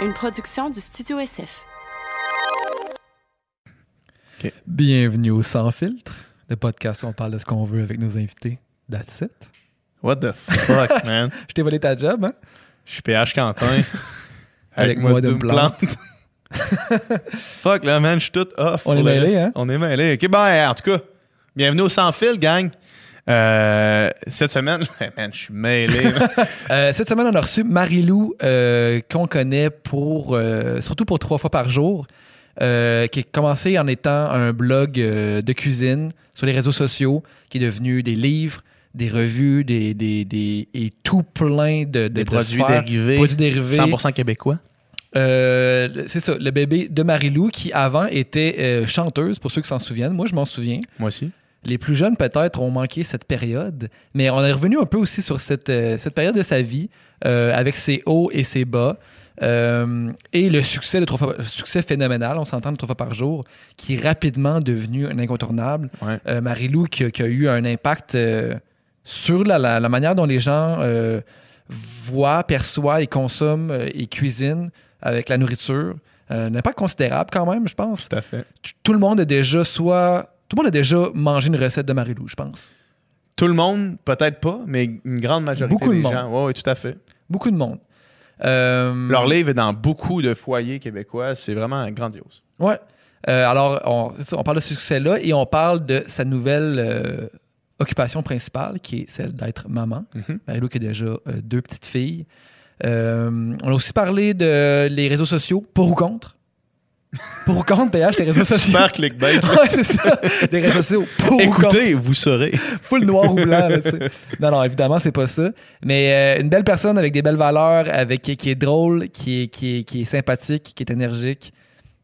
une production du Studio SF. Bienvenue au Sans Filtre, le podcast où on parle de ce qu'on veut avec nos invités. That's it. What the fuck, man? Je t'ai volé ta job, hein? Je suis PH Quentin. Avec moi de Doom plante. fuck, là, man, je suis tout off. On est reste. hein? On est mêlés. OK, ben, en tout cas, bienvenue au Sans Fil, gang. Euh, cette semaine, man, je suis mêlé. Euh, cette semaine, on a reçu Marie-Lou, euh, qu'on connaît pour, euh, surtout pour trois fois par jour, euh, qui a commencé en étant un blog euh, de cuisine sur les réseaux sociaux, qui est devenu des livres, des revues, des, des, des- et tout plein de, de Des de produits sphères. dérivés. Produits dérivés. 100% québécois. Euh, c'est ça, le bébé de Marie-Lou, qui avant était euh, chanteuse, pour ceux qui s'en souviennent. Moi, je m'en souviens. Moi aussi. Les plus jeunes, peut-être, ont manqué cette période, mais on est revenu un peu aussi sur cette, euh, cette période de sa vie, euh, avec ses hauts et ses bas. Euh, et le succès, le succès phénoménal, on s'entend trois fois par jour, qui est rapidement devenu un incontournable. Ouais. Marie-Lou qui, a- qui a eu un impact sur la, la- la manière dont les gens voient, perçoivent et consomment et cuisinent avec la nourriture. Un impact considérable quand même, je pense. Tout à fait. Tout le monde a déjà soit... Tout le monde a déjà mangé une recette de Marie-Lou, je pense. Tout le monde, peut-être pas, mais une grande majorité Beaucoup de des gens. Oui, ouais, tout à fait. Beaucoup de monde. Euh, Leur livre est dans beaucoup de foyers québécois. C'est vraiment grandiose. Ouais. Euh, alors, on, parle de ce succès-là et on parle de sa nouvelle euh, occupation principale, qui est celle d'être maman. Mhm. Marie-Lou qui a déjà euh, deux petites filles. On a aussi parlé de les réseaux sociaux, pour ou contre. Pour ou contre, PH, les réseaux sociaux. Super clickbait. Ouais, c'est ça. Les réseaux sociaux, pour. Écoutez, vous saurez. Full noir ou blanc, là, tu sais. Non, non, évidemment, c'est pas ça. Mais euh, une belle personne avec des belles valeurs, avec, qui, est drôle, qui est, qui, est, qui est sympathique, qui est énergique.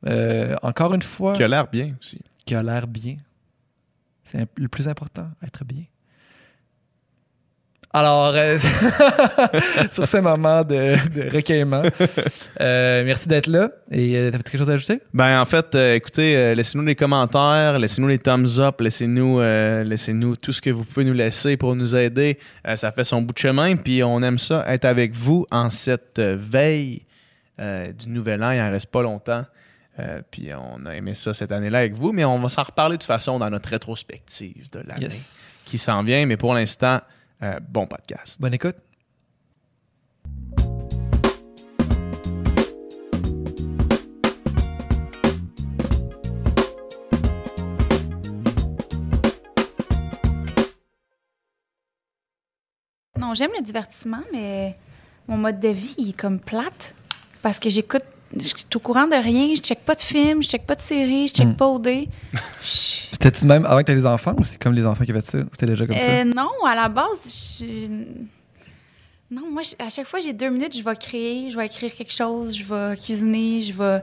Euh, encore une fois, Qui a l'air bien aussi. qui a l'air bien. C'est le plus important, être bien. Alors, euh, sur ce moment de, de recueillement, euh, merci d'être là. Et euh, t'as quelque chose à ajouter? Ben en fait, euh, écoutez, laissez-nous des commentaires, laissez-nous les thumbs up, laissez-nous, euh, laissez-nous tout ce que vous pouvez nous laisser pour nous aider. Ça fait son bout de chemin, puis on aime ça être avec vous en cette veille du nouvel an. Il en reste pas longtemps. Puis on a aimé ça cette année-là avec vous, mais on va s'en reparler de toute façon dans notre rétrospective de l'année Yes. qui s'en vient. Mais pour l'instant, euh, bon podcast. Bonne écoute. Non, j'aime le divertissement, mais mon mode de vie il est comme plate. Parce que j'écoute, je suis au courant de rien, je check pas de films, je check pas de séries, je check Hmm. pas OD. C'était-tu même avant que t'aies les enfants ou c'est comme les enfants qui avaient ça? C'était déjà comme ça? Euh, non, à la base, je... Non, moi, à chaque fois, j'ai deux minutes, je vais créer, je vais écrire quelque chose, je vais cuisiner, je vais...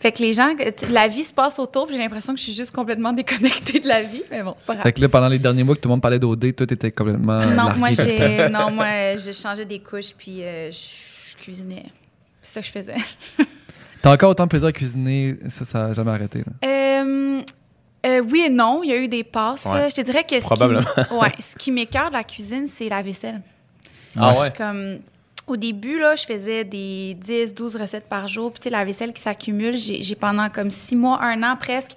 Fait que les gens, la vie se passe autour, j'ai l'impression que je suis juste complètement déconnectée de la vie, mais bon, c'est pas grave. Fait que là, pendant les derniers mois que tout le monde parlait d'OD, toi, t'étais complètement. Non, moi, j'ai... Non, moi, je changeais des couches, puis euh, je cuisinais. C'est ça que je faisais. T'as encore autant de plaisir à cuisiner, ça, ça n'a jamais arrêté. là. Euh, euh, oui et non, il y a eu des passes. Ouais. Je te dirais que ce qui, ouais, ce qui m'écœure de la cuisine, c'est la vaisselle. Ah ouais? suis comme au début là, je faisais des 10 12 recettes par jour, puis la vaisselle qui s'accumule, j'ai pendant comme six mois, un an presque,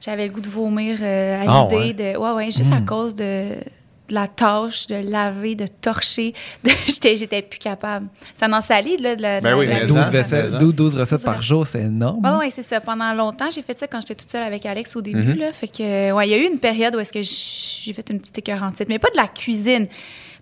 j'avais le goût de vomir euh, à Ah l'idée ouais? de ouais ouais, juste à Mm. cause de la tâche de laver, de torcher, de j'étais j'étais plus capable. Ça en salit là de la, de Ben oui, de la mais 12, ça, cuisine. vaisselles, mais ça. 12, 12 recettes 12 par jour, c'est énorme. Ouais, ouais, c'est ça. Pendant longtemps, j'ai fait ça quand j'étais toute seule avec Alex au début. Mhm. là. Fait que, ouais, il y a eu une période où est-ce que j'ai fait une petite écœur en titre, mais pas de la cuisine.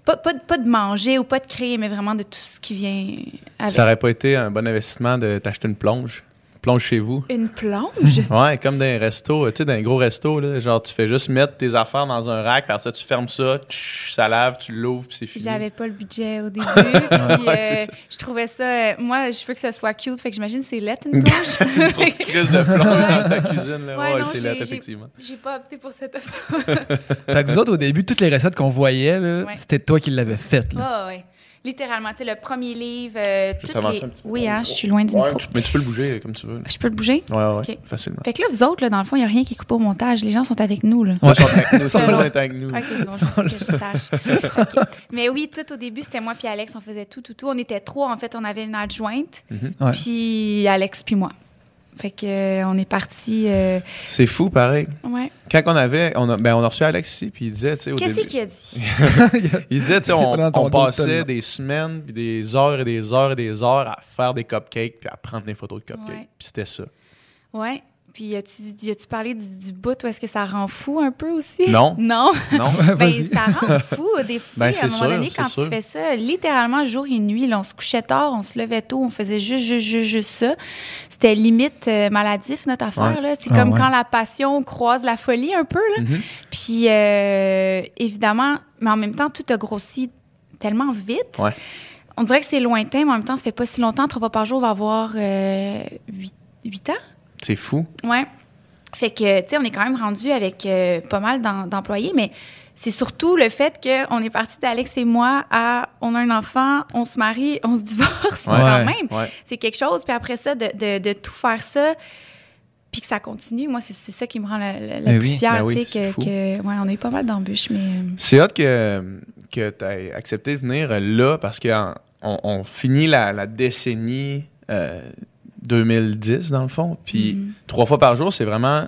Pas, pas, de- pas de manger ou pas de créer, mais vraiment de tout ce qui vient avec. Ça aurait pas été un bon investissement de t'acheter une plonge? Plonge chez vous. Une plonge? Ouais, comme dans un resto, tu sais, dans un gros resto, là, genre tu fais juste mettre tes affaires dans un rack, après ça tu fermes ça, tch, ça lave, tu l'ouvres, puis c'est fini. J'avais pas le budget au début. puis, Ouais, c'est euh, ça. je trouvais ça. euh, moi, je veux que ça soit cute. Fait que j'imagine que c'est lettre, une plonge. Une grosse crise de plonge dans ta cuisine, là. Ouais, c'est effectivement. J'ai pas opté pour cette option. Fait que vous autres, au début, toutes les recettes qu'on voyait, là, Ouais. c'était toi qui l'avais faites. là. Ouais. Littéralement, tu sais, le premier livre. euh, Juste toutes avancer les- un petit peu Oui, hein, je suis loin du Ouais, micro. tu- mais tu peux le bouger comme tu veux. Je peux le bouger? Ouais, ouais, Ok. facilement. Fait que là, vous autres, là, dans le fond, il n'y a rien qui est coupé au montage. Les gens sont avec nous. Là. Nous sommes avec nous, avec nous. Ok, c'est bon, juste que je sache. Mais oui, tout au début, c'était moi puis Alex, on faisait tout, tout, tout. On était trois, en fait, on avait une adjointe, Ouais. puis Alex puis moi. Fait que euh, on est parti. euh, C'est fou, pareil. Ouais. Quand on avait, on a, ben, on a reçu Alex ici, puis il disait, tu sais, au Qu'est-ce début, qu'il a dit? il disait, tu sais, on, passait des semaines, puis des heures et des heures et des heures à faire des cupcakes, puis à prendre des photos de cupcakes. Ouais. Puis c'était ça. Ouais. Puis as-tu as parlé du, du bout où est-ce que ça rend fou un peu aussi? Non. Non? Non? Ben, ça rend fou. Des, Ben, à un moment sûr, donné, quand sûr. tu fais ça, littéralement jour et nuit, là, on se couchait tard, on se levait tôt, on faisait juste, juste, juste, juste ça. C'était limite euh, maladif, notre affaire. Ouais. là. C'est Ah, comme ouais. quand la passion croise la folie un peu. Là. Mhm. Puis, euh, évidemment, mais en même temps, tout a grossi tellement vite. Ouais. On dirait que c'est lointain, mais en même temps, ça fait pas si longtemps. Trois fois par jour, on va avoir euh, huit, huit ans. C'est fou. Ouais. Fait que, tu sais, on est quand même rendu avec euh, pas mal d'em- d'employés, mais c'est surtout le fait qu'on est parti d'Alex et moi à on a un enfant, on se marie, on se divorce Ouais. quand même. Ouais. C'est quelque chose. Puis après ça, de, de, de tout faire ça, puis que ça continue, moi, c'est ça qui me rend la, la- Ben plus oui, fière, ben oui, tu sais, que, ouais, on a eu pas mal d'embûches, mais... euh, C'est hot que, que tu aies accepté de venir là parce qu'on on, on finit la, la décennie euh, 2010, dans le fond. Puis Mhm. trois fois par jour, c'est vraiment.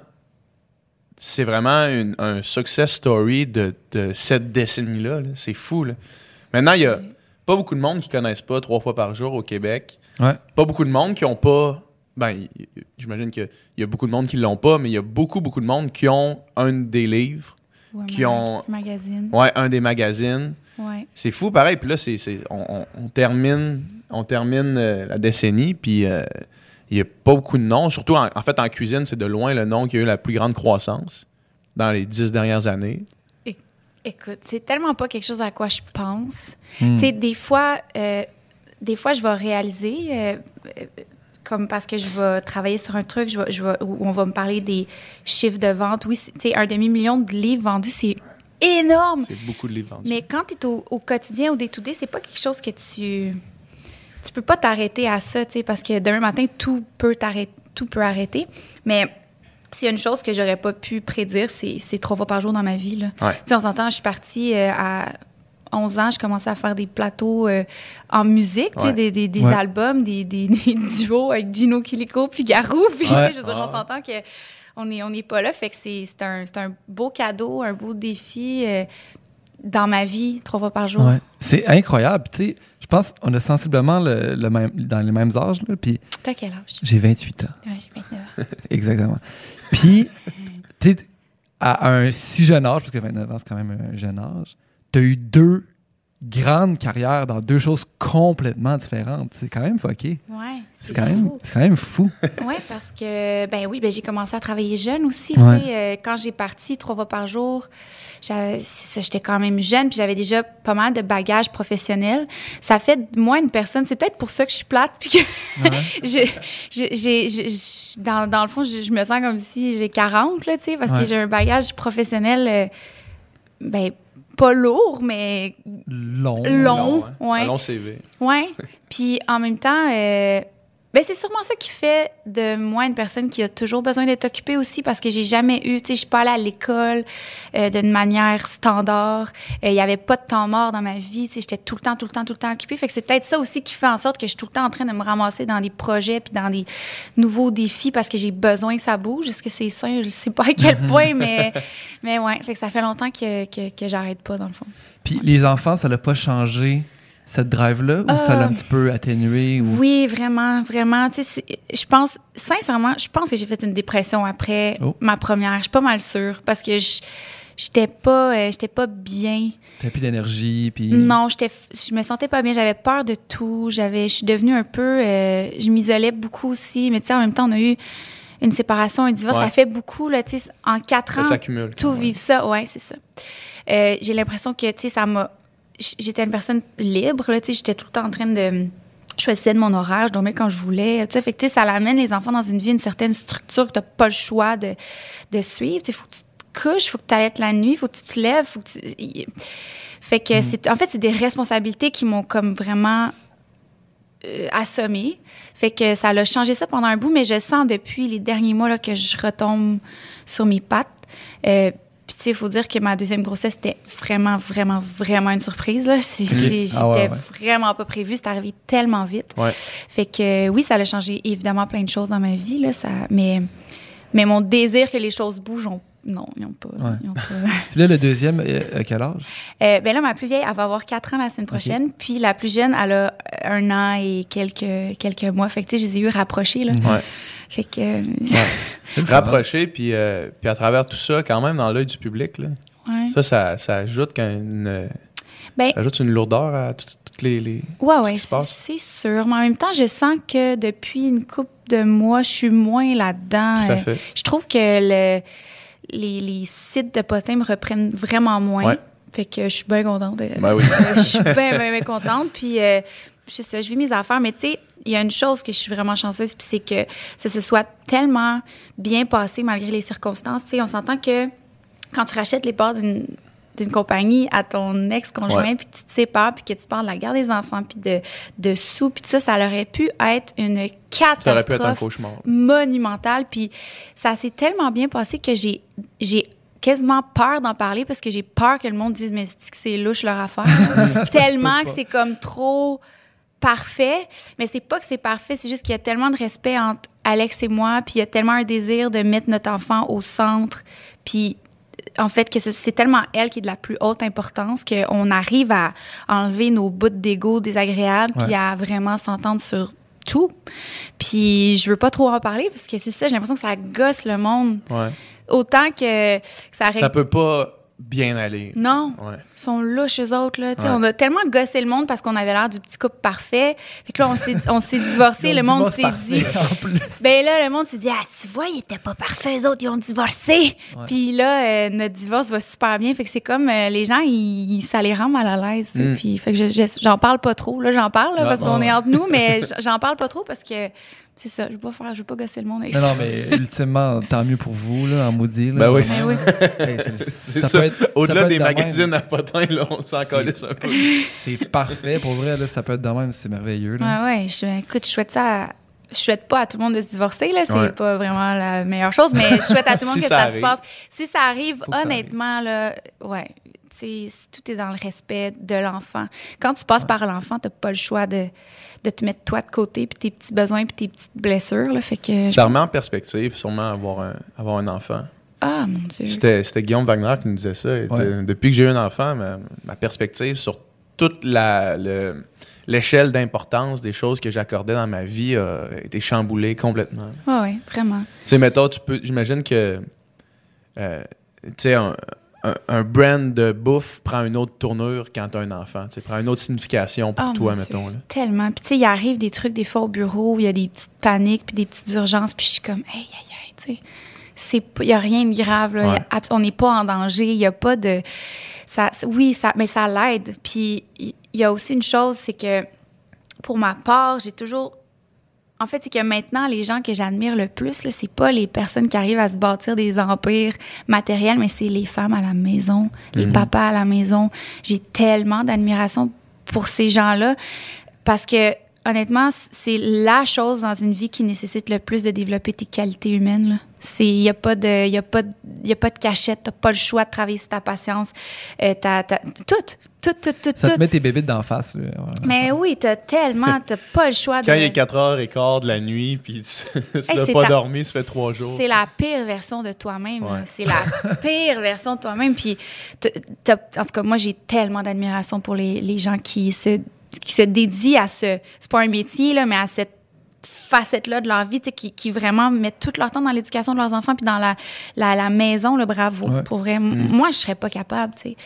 C'est vraiment une- un success story de, de cette décennie-là. là. C'est fou. Là. Maintenant, il y a pas beaucoup de monde qui connaissent pas trois fois par jour au Québec. Ouais. Pas beaucoup de monde qui ont pas. Ben, j'imagine qu'il y a beaucoup de monde qui l'ont pas, mais il y a beaucoup, beaucoup de monde qui ont un des livres, ouais, Qui ont- Magazine. ouais, un des magazines. Ouais. C'est fou, pareil. Puis là, c'est, c'est- on, on- on termine, on termine euh, la décennie, puis euh, il n'y a pas beaucoup de noms. Surtout, en, en fait, en cuisine, c'est de loin le nom qui a eu la plus grande croissance dans les dix dernières années. Écoute, c'est tellement pas quelque chose à quoi je pense. Hmm. Tu sais, des fois, euh, des fois, je vais réaliser, euh, euh, comme parce que je vais travailler sur un truc, je vais, je vais- où on va me parler des chiffres de vente. Oui, c'est- tu sais, un demi-million de livres vendus, c'est énorme. C'est beaucoup de livres vendus. Mais quand tu es au, au quotidien, au day-to-day, c'est pas quelque chose que tu. Tu peux pas t'arrêter à ça, tu sais, parce que demain matin, tout peut t'arrêter, tout peut arrêter. Mais s'il y a une chose que j'aurais pas pu prédire, c'est c'est trois fois par jour dans ma vie, là. Ouais. Tu sais, on s'entend, je suis partie euh, à 11 ans, je commençais à faire des plateaux euh, en musique, tu sais, Ouais. des, des, des Ouais. albums, des, des, des duos avec Gino Kilico puis Garou. Puis, tu sais, Ouais. je veux dire, Ah on s'entend que on n'est on est pas là. Fait que c'est c'est un, c'est un beau cadeau, un beau défi euh, dans ma vie, trois fois par jour. Ouais. C'est incroyable. Tu sais, pense qu'on a sensiblement le, le même, dans les mêmes âges. Là, puis T'as quel âge? j'ai 28 ans. Ouais, j'ai 29 ans. Exactement. Puis, tu à un si jeune âge, parce que 29 ans, c'est quand même un jeune âge, tu as eu deux grandes carrières dans deux choses complètement différentes. C'est quand même fucké. Ouais, C'est quand, même- quand même fou. Oui, parce que, ben oui, ben j'ai commencé à travailler jeune aussi. Ouais. euh, quand j'ai parti trois fois par jour, j'étais quand même jeune, puis j'avais déjà pas mal de bagages professionnels. Ça fait de moi une personne, c'est peut-être pour ça que je suis plate, puis que j'ai- dans, dans le fond, je, je me sens comme si j'ai 40, là, parce que j'ai un bagage professionnel, euh, ben, pas lourd, mais Long. Long. hein? ouais. Un long CV. Ouais. Puis en même temps, euh, ben c'est sûrement ça qui fait de moi une personne qui a toujours besoin d'être occupée aussi parce que j'ai jamais eu, tu sais, je suis pas allée à l'école euh, d'une manière standard. Euh, Il y avait pas de temps mort dans ma vie, tu sais, j'étais tout le temps, tout le temps, tout le temps occupée. Fait que c'est peut-être ça aussi qui fait en sorte que je suis tout le temps en train de me ramasser dans des projets puis dans des nouveaux défis parce que j'ai besoin que ça bouge. Est-ce que c'est sain? Je sais pas à quel point, mais, mais ouais. Fait que ça fait longtemps que, que, que j'arrête pas, dans le fond. Puis les enfants, ça l'a pas changé, cette drive-là, ou ça l'a un Euh, petit peu atténué? Ou... Oui, vraiment, vraiment. Tu sais, c'est- je pense, sincèrement, je pense que j'ai fait une dépression après Oh. ma première. Je suis pas mal sûre parce que je j'étais pas, euh, j'étais pas bien. T'as plus d'énergie, puis... Non, j'étais, je me sentais pas bien. J'avais peur de tout. J'avais, je suis devenue un peu, euh, je m'isolais beaucoup aussi. Mais tu sais, en même temps, on a eu une séparation, un divorce. Ouais. Ça fait beaucoup là. Tu sais, en quatre Ça ans, s'accumule. tout Ouais. vivre ça, ouais, c'est ça. Euh, j'ai l'impression que, tu sais, ça m'a... J'étais une personne libre, là, tu sais, j'étais tout le temps en train de... Je choisissais de mon horaire, je dormais quand je voulais. Tu sais, fait que, tu sais, ça l'amène les enfants dans une vie, une certaine structure que tu pas le choix de, de suivre. Tu sais, faut que tu te couches, faut que tu allaites la nuit, faut que tu te lèves, faut que tu... Fait que c'est, en fait, c'est des responsabilités qui m'ont comme vraiment euh, assommée. Fait que ça a changé ça pendant un bout, mais je sens depuis les derniers mois là, que je retombe sur mes pattes. Euh, puis, tu sais, il faut dire que ma deuxième grossesse, c'était vraiment, vraiment, vraiment une surprise. Là. J'étais Ah ouais, ouais. vraiment pas prévu. C'est arrivé tellement vite. Ouais. Fait que oui, ça a changé évidemment plein de choses dans ma vie. Là, ça, mais, mais mon désir que les choses bougent, on- non, ils n'ont pas. Ouais. ils ont pas. Puis là, le deuxième, euh, à quel âge? Euh, ben là, ma plus vieille, elle va avoir 4 ans la semaine prochaine. Puis la plus jeune, elle a un an et quelques, quelques mois. Fait que, tu sais, je les ai eu rapprochés, là. Fait que... euh. Rapproché, puis, euh, puis à travers tout ça, quand même dans l'œil du public, là, ouais. ça, ça, ça ajoute quand une, Ben, ça ajoute une lourdeur à tout- toutes les. les... ouais, ouais, c'est sûr. Mais en même temps, je sens que depuis une couple de mois, je suis moins là-dedans. Tout à Euh, fait. Je trouve que le, les, les sites de potins me reprennent vraiment moins. Ouais. Fait que je suis bien contente. de- Ben oui. je suis bien, bien, bien contente. Puis, euh, c'est ça, je vis mes affaires. Mais tu sais, il y a une chose que je suis vraiment chanceuse, puis c'est que ça se soit tellement bien passé malgré les circonstances. Tu sais, on s'entend que quand tu rachètes les parts d'une d'une compagnie à ton ex-conjoint, puis tu te sépares, puis que tu parles de la garde des enfants, puis de, de sous, puis ça, ça aurait pu être une catastrophe Ça aurait pu être un cauchemar. monumentale. Puis ça s'est tellement bien passé que j'ai j'ai quasiment peur d'en parler parce que j'ai peur que le monde dise mais c'est que c'est louche leur affaire? tellement que c'est comme trop parfait. Mais c'est pas que c'est parfait, c'est juste qu'il y a tellement de respect entre Alex et moi, puis il y a tellement un désir de mettre notre enfant au centre, puis en fait que c'est- tellement elle qui est de la plus haute importance qu'on arrive à enlever nos bouts d'ego désagréables puis à vraiment s'entendre sur tout. Puis je veux pas trop en parler parce que c'est ça, j'ai l'impression que ça gosse le monde Ouais. autant que ça arrive. Ça peut pas bien aller. Non, Ouais. ils sont louches eux autres là. Ouais. On a tellement gossé le monde parce qu'on avait l'air du petit couple parfait. Fait que là on s'est on s'est divorcé, le monde s'est dit. En plus. Ben là, le monde s'est dit, ah, tu vois, ils étaient pas parfaits, eux autres, ils ont divorcé. Puis là, euh, notre divorce va super bien. Fait que c'est comme euh, les gens, ils, ça les rend mal à l'aise. Mm. Puis, fait que je- je- j'en parle pas trop. Là, j'en parle là, parce qu'on est entre nous, mais j'en parle pas trop parce que c'est ça. Je veux pas faire, je veux pas gosser le monde avec Non, ça. non, mais ultimement, tant mieux pour vous, là, en maudit. Ben Là. Ben oui. Hey, c'est- C'est ça ça. ça Au-delà des de magazines à potins, là, on s'en un peu. C'est parfait, pour vrai, là, ça peut être de même, c'est merveilleux. Là. Ouais, ouais. Je, écoute, je souhaite ça. à- je souhaite pas à tout le monde de se divorcer, là. C'est Ouais. pas vraiment la meilleure chose, mais je souhaite à tout le monde Si que ça ça, se arrive. passe. Si ça arrive, Faut que ça honnêtement, là, ouais. tu sais, tout est dans le respect de l'enfant. Quand tu passes par l'enfant, t'as pas le choix de, de te mettre toi de côté, puis tes petits besoins, puis tes petites blessures, là. Fait que. Ça remet en perspective, sûrement, avoir un, avoir un enfant. Ah, mon Dieu. C'était c'était Guillaume Wagner qui nous disait ça. Ouais. Depuis que j'ai eu un enfant, ma, ma perspective sur toute la- le- l'échelle d'importance des choses que j'accordais dans ma vie a été chamboulée complètement. Ouais, ouais, vraiment. Tu sais, mettons, tu peux, j'imagine que, euh, tu sais, un, brand de bouffe prend une autre tournure quand tu as un enfant. Tu prend une autre signification pour Oh, toi, mettons. Là. Tellement. Puis, tu sais, il arrive des trucs, des fois, au bureau, où il y a des petites paniques, puis des petites urgences, puis je suis comme, hey, hey, hey, tu sais. Il n'y a rien de grave, là. Ouais. A on n'est pas en danger. Il n'y a pas de. Ça, oui, ça, mais ça l'aide. Puis, il il y a aussi une chose, c'est que, pour ma part, j'ai toujours. En fait, c'est que maintenant, les gens que j'admire le plus, là, c'est pas les personnes qui arrivent à se bâtir des empires matériels, mais c'est les femmes à la maison, les Mhm. papas à la maison. J'ai tellement d'admiration pour ces gens-là parce que honnêtement, c'est la chose dans une vie qui nécessite le plus de développer tes qualités humaines. il y a pas de y a pas de, y a pas de cachette, t'as pas le choix de travailler sur ta patience, euh, t'as- tout, tout, tout, tout, Ça tout. te met tes bébés d'en face. Là. Mais oui, t'as tellement, t'as pas le choix de. Quand il est 4h15 de la nuit, puis tu n'as pas ta- dormi, ça fait trois jours. C'est la pire version de toi-même. Ouais. C'est la pire version de toi-même. Puis, en tout cas, moi, j'ai tellement d'admiration pour les, les gens qui se, qui se dédient à ce. C'est pas un métier, là, mais à cette facette-là de leur vie, qui, qui vraiment mettent tout leur temps dans l'éducation de leurs enfants puis dans la, la, la maison, le bravo. Ouais. Pour vrai. M- Moi, je serais pas capable, tu sais.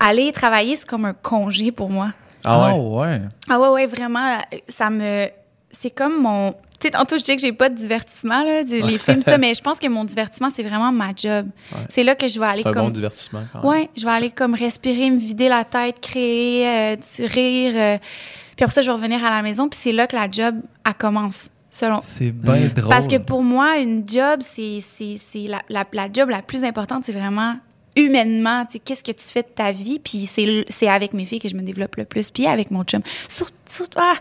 Aller travailler, c'est comme un congé pour moi. Ah ouais? ouais. Ah ouais, ouais, vraiment, ça me... C'est comme mon... Tu sais, tantôt, je dis que j'ai pas de divertissement, là, du- les films, ça, mais je pense que mon divertissement, c'est vraiment ma job. Ouais. C'est là que je vais aller un comme... bon divertissement. Quand même. Ouais, je vais aller comme respirer, me vider la tête, créer, euh, rire. euh, puis après ça, je vais revenir à la maison, puis c'est là que la job, elle commence, selon... C'est bien Mm. drôle. Parce que pour moi, une job, c'est c'est- c'est la, la, la job la plus importante, c'est vraiment humainement, tu sais, qu'est-ce que tu fais de ta vie, puis c'est avec mes filles que je me développe le plus, puis avec mon chum. Surtout, ah,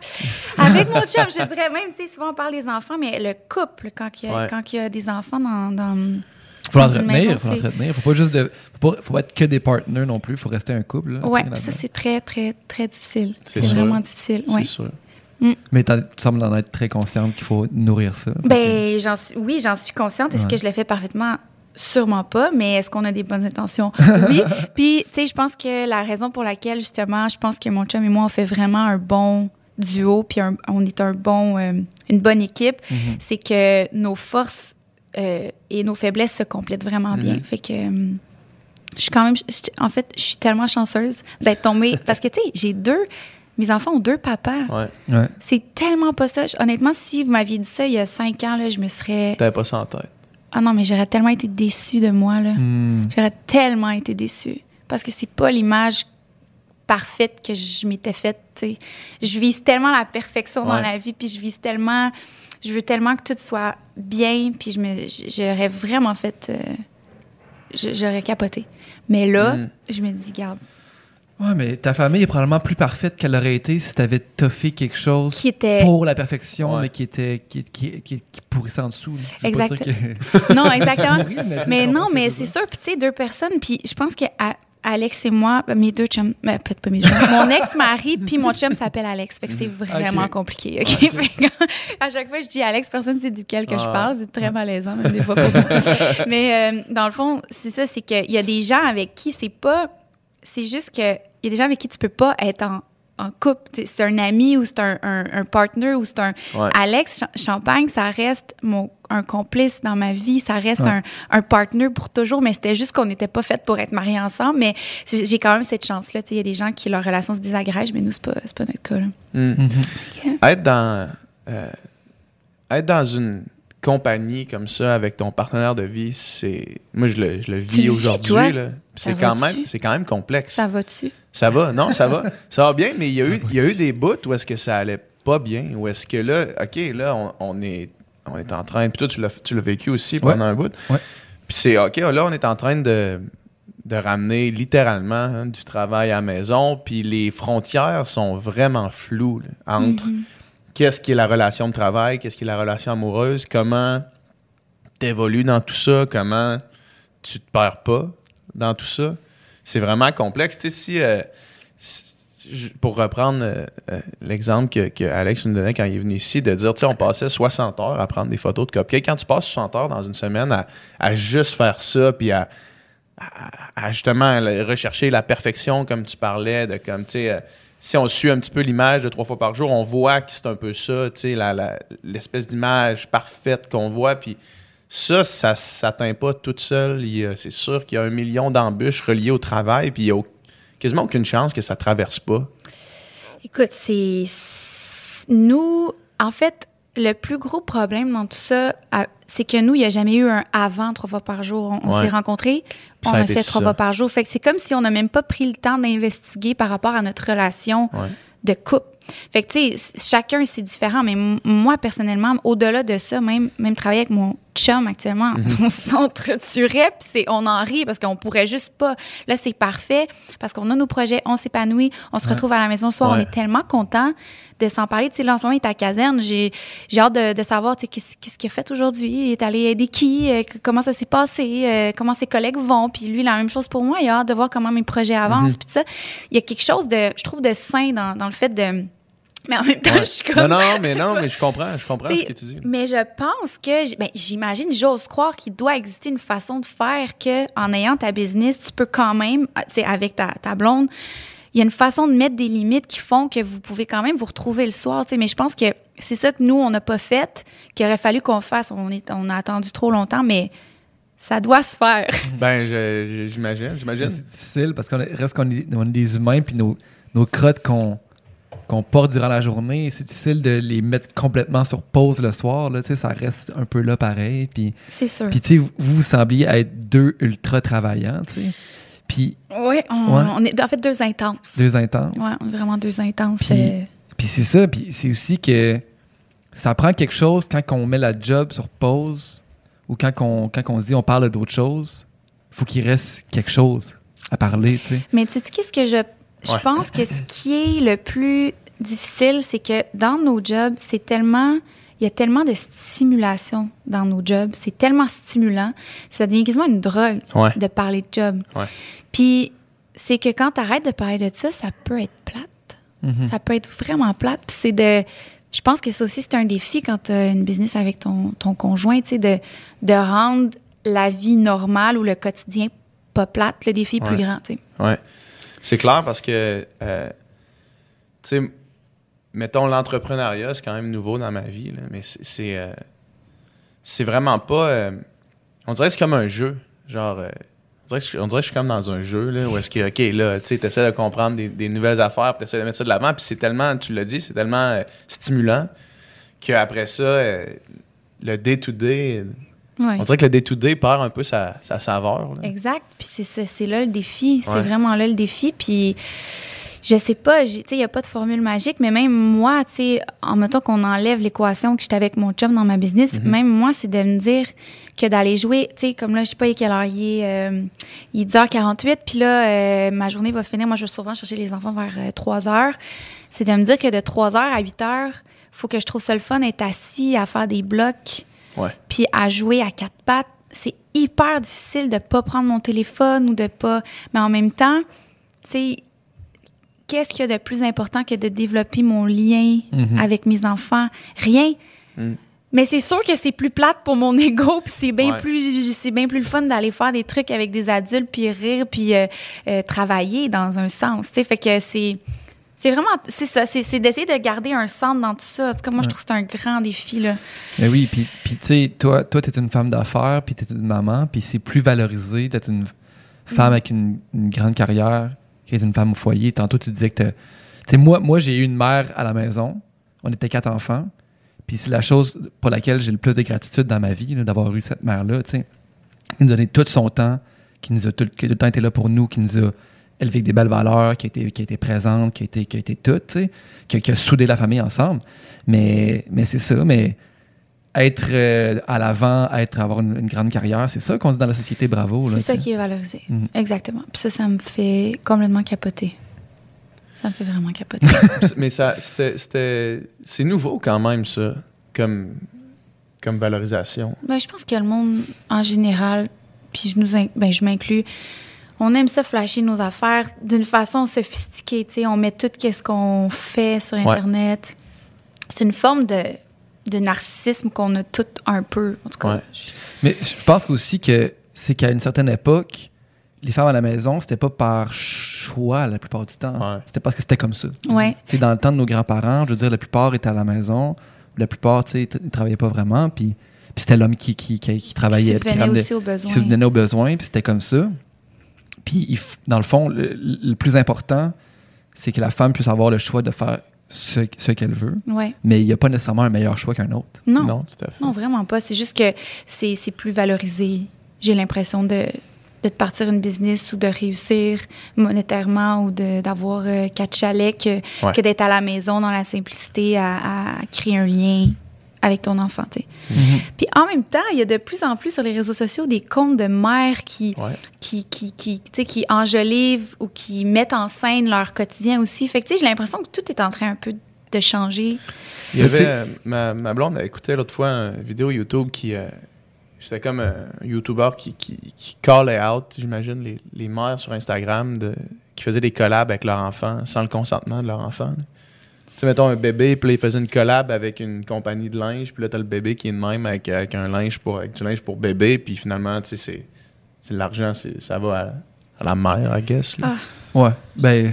avec mon chum, je dirais même, tu sais, souvent on parle des enfants, mais le couple, quand il y a, Ouais. quand il y a des enfants dans... dans Faut l'entretenir, faut l'entretenir. Faut pas juste de, faut pas, faut être que des partners non plus. Faut rester un couple. là, Ouais, tu sais, ça c'est très, très, très difficile. C'est vraiment difficile, C'est ouais. sûr. Mais t'en- tu sembles en être très consciente qu'il faut nourrir ça. Que- Ben, j'en suis, oui, j'en suis consciente. Est-ce Ouais. que je le fais parfaitement? Sûrement pas, mais est-ce qu'on a des bonnes intentions? Oui. Puis, tu sais, je pense que la raison pour laquelle, justement, je pense que mon chum et moi, on fait vraiment un bon duo, puis un- on est un bon, euh, une bonne équipe, Mhm. c'est que nos forces euh, et nos faiblesses se complètent vraiment bien. Mhm. Fait que. euh, je suis quand même. je- en fait, je suis tellement chanceuse d'être tombée. parce que, tu sais, j'ai deux. Mes enfants ont deux papas. Ouais. Ouais. C'est tellement pas ça. Honnêtement, si vous m'aviez dit ça il y a cinq ans, là, je me serais. T'avais pas ça en tête. Ah non, mais j'aurais tellement été déçue de moi, là. Hmm. J'aurais tellement été déçue. Parce que c'est pas l'image parfaite que je m'étais faite. Je vise tellement la perfection dans la vie, puis je vise tellement... Je veux tellement que tout soit bien, puis je me, j'aurais vraiment fait... euh, j'aurais capoté. Mais là, Mm. je me dis, garde, Ouais, mais ta famille est probablement plus parfaite qu'elle aurait été si t'avais toffé quelque chose qui était... pour la perfection, Ouais. mais qui était qui, qui, qui, qui pourrissait en dessous. Exact. que- Non, exactement. mais non, mais c'est sûr. Puis tu sais, deux personnes. Puis je pense que Alex et moi, ben, mes deux chums, ben, peut-être pas mes chums, mon ex-mari puis mon chum s'appelle Alex. Fait que c'est vraiment compliqué. OK? Fait que, à chaque fois, je dis Alex, personne ne sait duquel que je Ah. parle. C'est très malaisant, même des fois pour moi. Mais euh, dans le fond, c'est ça, c'est qu'il y a des gens avec qui c'est pas. C'est juste que il y a des gens avec qui tu peux pas être en, en couple. C'est un ami ou c'est un, un, un partner ou c'est un. Ouais. Alex Ch- Champagne, ça reste mon, un complice dans ma vie, ça reste Ouais. un, un partner pour toujours, mais c'était juste qu'on n'était pas fait pour être mariés ensemble. Mais j'ai quand même cette chance-là. Il y a des gens qui leur relation se désagrège, mais nous, c'est pas, c'est pas notre cas. là. Hmm. Mhm. Être dans euh, être dans une compagnie comme ça avec ton partenaire de vie, c'est moi je le, je le vis aujourd'hui. C'est quand même c'est quand même complexe. Ça va-tu? Ça va, non, ça va. Ça va bien, mais il y a, Ça eu, il y a eu des bouts où est-ce que ça allait pas bien, où est-ce que là, OK, là, on, on est, on est en train, puis toi, tu l'as, tu l'as vécu aussi pendant un bout. Ouais. Puis c'est, OK, là, on est en train de, de ramener littéralement hein, du travail à la maison, puis les frontières sont vraiment floues là, entre Mhm. Qu'est-ce qui est la relation de travail, qu'est-ce qui est la relation amoureuse, comment t'évolues dans tout ça, comment tu te perds pas dans tout ça. C'est vraiment complexe. Tu si, euh, pour reprendre euh, euh, l'exemple que, que Alex nous donnait quand il est venu ici, de dire, tu sais, on passait 60 heures à prendre des photos de cupcakes. Quand tu passes 60 heures dans une semaine à, juste faire ça, puis à, à- justement rechercher la perfection, comme tu parlais, de comme, tu sais, si on suit un petit peu l'image de trois fois par jour, on voit que c'est un peu ça, l'espèce d'image parfaite qu'on voit, puis ça, ça ne s'atteint pas toute seule. C'est sûr qu'il y a un million d'embûches reliées au travail, puis il y a quasiment aucune chance que ça traverse pas. Écoute, c'est- Nous, en fait, le plus gros problème dans tout ça, c'est que nous, il n'y a jamais eu un avant trois fois par jour. On, Ouais. s'est rencontrés, on a fait trois ça. fois par jour. Fait que c'est comme si on n'a même pas pris le temps d'investiguer par rapport à notre relation Ouais. de couple. Fait que, tu sais, chacun, c'est différent. Mais moi, personnellement, au-delà de ça, même, même travailler avec mon chum actuellement, Mhm. on s'entretuerait, puis c'est- on en rit parce qu'on pourrait juste pas. Là, c'est parfait parce qu'on a nos projets, on s'épanouit, on se retrouve à la maison le soir, Ouais. on est tellement content de s'en parler. Tu sais, là, en ce moment, il est à la caserne. J'ai j'ai hâte de, de savoir, tu sais, qu'est-ce qu'il a fait aujourd'hui. Il est allé aider qui, euh, comment ça s'est passé, euh, comment ses collègues vont? Puis lui, la même chose pour moi. Il a hâte de voir comment mes projets avancent. Mhm. Puis ça, il y a quelque chose de, je trouve, de sain dans, dans le fait de... Mais en même temps, Ouais. je suis comme... Non, non, mais non, mais je comprends, je comprends ce que tu dis. Mais je pense que, ben, j'imagine, j'ose croire qu'il doit exister une façon de faire que, en ayant ta business, tu peux quand même, ah, tu sais, avec ta, ta blonde, il y a une façon de mettre des limites qui font que vous pouvez quand même vous retrouver le soir, tu sais. Mais je pense que c'est ça que nous, on n'a pas fait, qu'il aurait fallu qu'on fasse. On, est, on a attendu trop longtemps, mais ça doit se faire. Ben, j'imagine, j'imagine. C'est difficile parce qu'on est- reste qu'on est, on est des humains, puis nos, nos crottes qu'on qu'on porte durant la journée, c'est difficile de les mettre complètement sur pause le soir. Là, ça reste un peu là pareil. Puis, C'est sûr. puis vous, vous sembliez être deux ultra travaillants, sais. Puis Oui, on, Ouais. on est en fait deux intenses. deux intenses. Ouais, on est vraiment deux intenses. Puis- euh, Puis c'est ça, puis c'est aussi que ça prend quelque chose quand on met la job sur pause ou quand on, quand on se dit on parle d'autre chose. faut qu'il reste quelque chose à parler, sais. Mais tu sais, qu'est-ce que je. Je Ouais. pense que ce qui est le plus difficile, c'est que dans nos jobs, c'est tellement. Il y a tellement de stimulation dans nos jobs. C'est tellement stimulant. Ça devient quasiment une drogue Ouais. de parler de job. Ouais. Puis, c'est que quand tu arrêtes de parler de ça, ça peut être plate. Mhm. Ça peut être vraiment plate. Puis, c'est de. Je pense que ça aussi, c'est un défi quand tu as une business avec ton, ton conjoint, tu sais, de, de rendre la vie normale ou le quotidien pas plate. Le défi est plus Ouais. grand, tu sais. C'est clair parce que, euh, tu sais, mettons, l'entrepreneuriat, c'est quand même nouveau dans ma vie, là, mais c'est- euh, vraiment pas. euh, on dirait que c'est comme un jeu. Genre, on, dirait que je, suis comme dans un jeu, là, où est-ce que, OK, là, tu sais, essaies de comprendre des, nouvelles affaires, puis tu essaies de mettre ça de l'avant, puis c'est tellement, tu l'as dit, c'est tellement stimulant qu'après ça, le day-to-day, Ouais. on dirait que le day-to-day perd un peu sa, sa saveur. là. Exact. Puis c'est là le défi. C'est Ouais. vraiment là le défi. Puis je sais pas, j'ai- tu sais, il n'y a pas de formule magique, mais même moi, tu sais, en mettant qu'on enlève l'équation que j'étais avec mon chum dans ma business, Mhm. même moi, c'est de me dire que d'aller jouer, tu sais, comme là, je sais pas, quelle heure, il est, euh, il est 10h48, puis là, euh, ma journée va finir. Moi, je vais souvent chercher les enfants vers euh, 3h. C'est de me dire que de 3h à 8h, faut que je trouve ça le fun d'être assis à faire des blocs Ouais. puis à jouer à quatre pattes, c'est hyper difficile de pas prendre mon téléphone ou de pas. Mais en même temps, tu sais, qu'est-ce qu'il y a de plus important que de développer mon lien Mhm. avec mes enfants? Rien. Mm. Mais c'est sûr que c'est plus plate pour mon ego, puis c'est bien Ouais. plus c'est bien plus le fun d'aller faire des trucs avec des adultes puis rire puis euh, euh, travailler dans un sens, tu sais, fait que c'est c'est vraiment c'est ça, c'est c'est d'essayer de garder un centre dans tout ça. En tout cas, moi je trouve que c'est un grand défi là. Mais oui, puis, puis tu sais, toi, toi, t'es une femme d'affaires, puis t'es une maman, puis c'est plus valorisé d'être une femme avec une, une grande carrière qu'être une femme au foyer. Tantôt, tu disais que t'as- Tu sais, moi, moi j'ai eu une mère à la maison. On était quatre enfants. Puis c'est la chose pour laquelle j'ai le plus de gratitude dans ma vie, d'avoir eu cette mère-là, tu sais. Qui nous a donné tout son temps, qui nous a tout, qui a tout le temps été là pour nous, qui nous a élevé avec des belles valeurs, qui a été, qui a été présente, qui a été, qui a été toute, tu sais, qui, a- qui a soudé la famille ensemble. Mais, mais c'est ça, mais être euh, à l'avant, être avoir une, une grande carrière, c'est ça qu'on dit dans la société bravo. C'est ça qui est valorisé. Mhm. Exactement. Puis ça, ça me fait complètement capoter. Ça me fait vraiment capoter. Mais ça, c'était, c'était- c'est nouveau quand même, ça, comme, comme valorisation. ben, je pense que le monde, en général, puis je, nous in- ben, je m'inclus, on aime ça flasher nos affaires d'une façon sophistiquée. tu sais. On met tout ce qu'on fait sur Ouais. Internet. C'est une forme de, de narcissisme qu'on a tout un peu. En tout cas, Ouais. je- Mais je pense aussi que c'est qu'à une certaine époque, les femmes à la maison, c'était pas par choix la plupart du temps. Ouais. C'était parce que c'était comme ça. Ouais. C'est dans le temps de nos grands-parents, je veux dire, la plupart étaient à la maison, la plupart, tu sais, ils travaillaient pas vraiment, puis, puis c'était l'homme qui, qui, qui, qui travaillait, Qui qui ramenait- aussi aux qui besoins. subvenait aux besoins, puis c'était comme ça. Puis, dans le fond, le, le plus important, c'est que la femme puisse avoir le choix de faire ce, ce qu'elle veut, Ouais. mais il n'y a pas nécessairement un meilleur choix qu'un autre. Non. Non, tout à fait. Non, vraiment pas. C'est juste que c'est plus valorisé. J'ai l'impression de, de partir une business ou de réussir monétairement ou de- d'avoir euh, quatre chalets que, Ouais. que d'être à la maison dans la simplicité à, à créer un lien avec ton enfant. tu sais. Puis en même temps, il y a de plus en plus sur les réseaux sociaux des comptes de mères qui, Ouais. qui, qui, qui, tu sais, qui enjolivent ou qui mettent en scène leur quotidien aussi. Fait que tu sais, j'ai l'impression que tout est en train un peu de changer. Il y avait, euh, ma, ma blonde a écouté l'autre fois une vidéo YouTube qui. euh, c'était comme un YouTuber qui, qui, qui callait out, j'imagine, les, les mères sur Instagram de, qui faisaient des collabs avec leur enfant sans le consentement de leur enfant. là. Tu sais, mettons un bébé, puis là, il faisait une collab avec une compagnie de linge, puis là, t'as le bébé qui est de même avec, avec un linge pour, avec du linge pour bébé, puis finalement, tu sais, c'est, c'est l'argent, c'est, ça va à, à la mère, I guess. là. Ah. Ouais. Ben,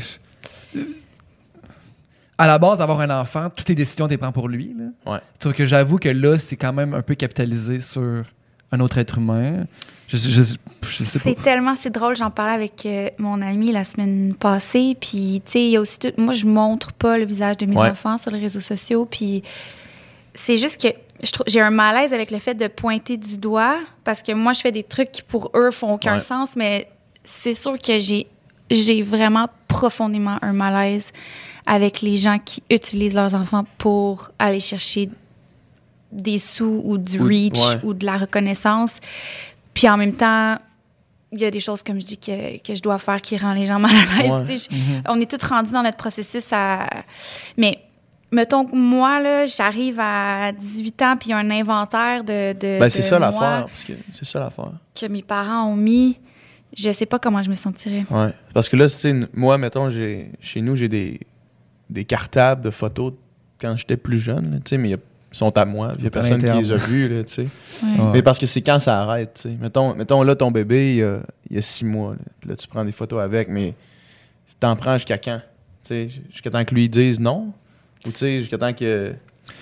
à la base, avoir un enfant, toutes les décisions, tu les prends pour lui. Là. Ouais. Sauf que j'avoue que là, c'est quand même un peu capitalisé sur un autre être humain. Je, je, je sais pas. C'est tellement, c'est drôle. J'en parlais avec euh, mon ami la semaine passée. Puis, tu sais, il y a aussi tout. Moi, je montre pas le visage de mes Ouais. enfants sur les réseaux sociaux. Puis, c'est juste que j'ai un malaise avec le fait de pointer du doigt parce que moi, je fais des trucs qui pour eux font aucun Ouais. sens. Mais c'est sûr que j'ai, j'ai vraiment profondément un malaise avec les gens qui utilisent leurs enfants pour aller chercher des sous ou du reach ouais. ou de la reconnaissance. Puis en même temps, il y a des choses, comme je dis, que, que je dois faire qui rend les gens mal à l'aise. Ouais. je- On est tous rendus dans notre processus à. Mais. Mettons que moi, là, j'arrive à 18 ans, puis il y a un inventaire de. de Ben, c'est ça l'affaire. parce que C'est ça l'affaire. Que mes parents ont mis. Je sais pas comment je me sentirais. Ouais. Parce que là, moi, mettons, chez nous, j'ai des, des cartables de photos de quand j'étais plus jeune, là, tu sais, mais il y a- sont à moi. Il y a personne qui les a vus, là, tu sais. Ouais. Mais parce que c'est quand ça arrête, tu sais. Mettons, mettons là, ton bébé, il y a, il y a six mois, là. Puis là, tu prends des photos avec, mais t'en prends jusqu'à quand? Tu sais, jusqu'à temps que lui dise non? Ou tu sais, jusqu'à temps que...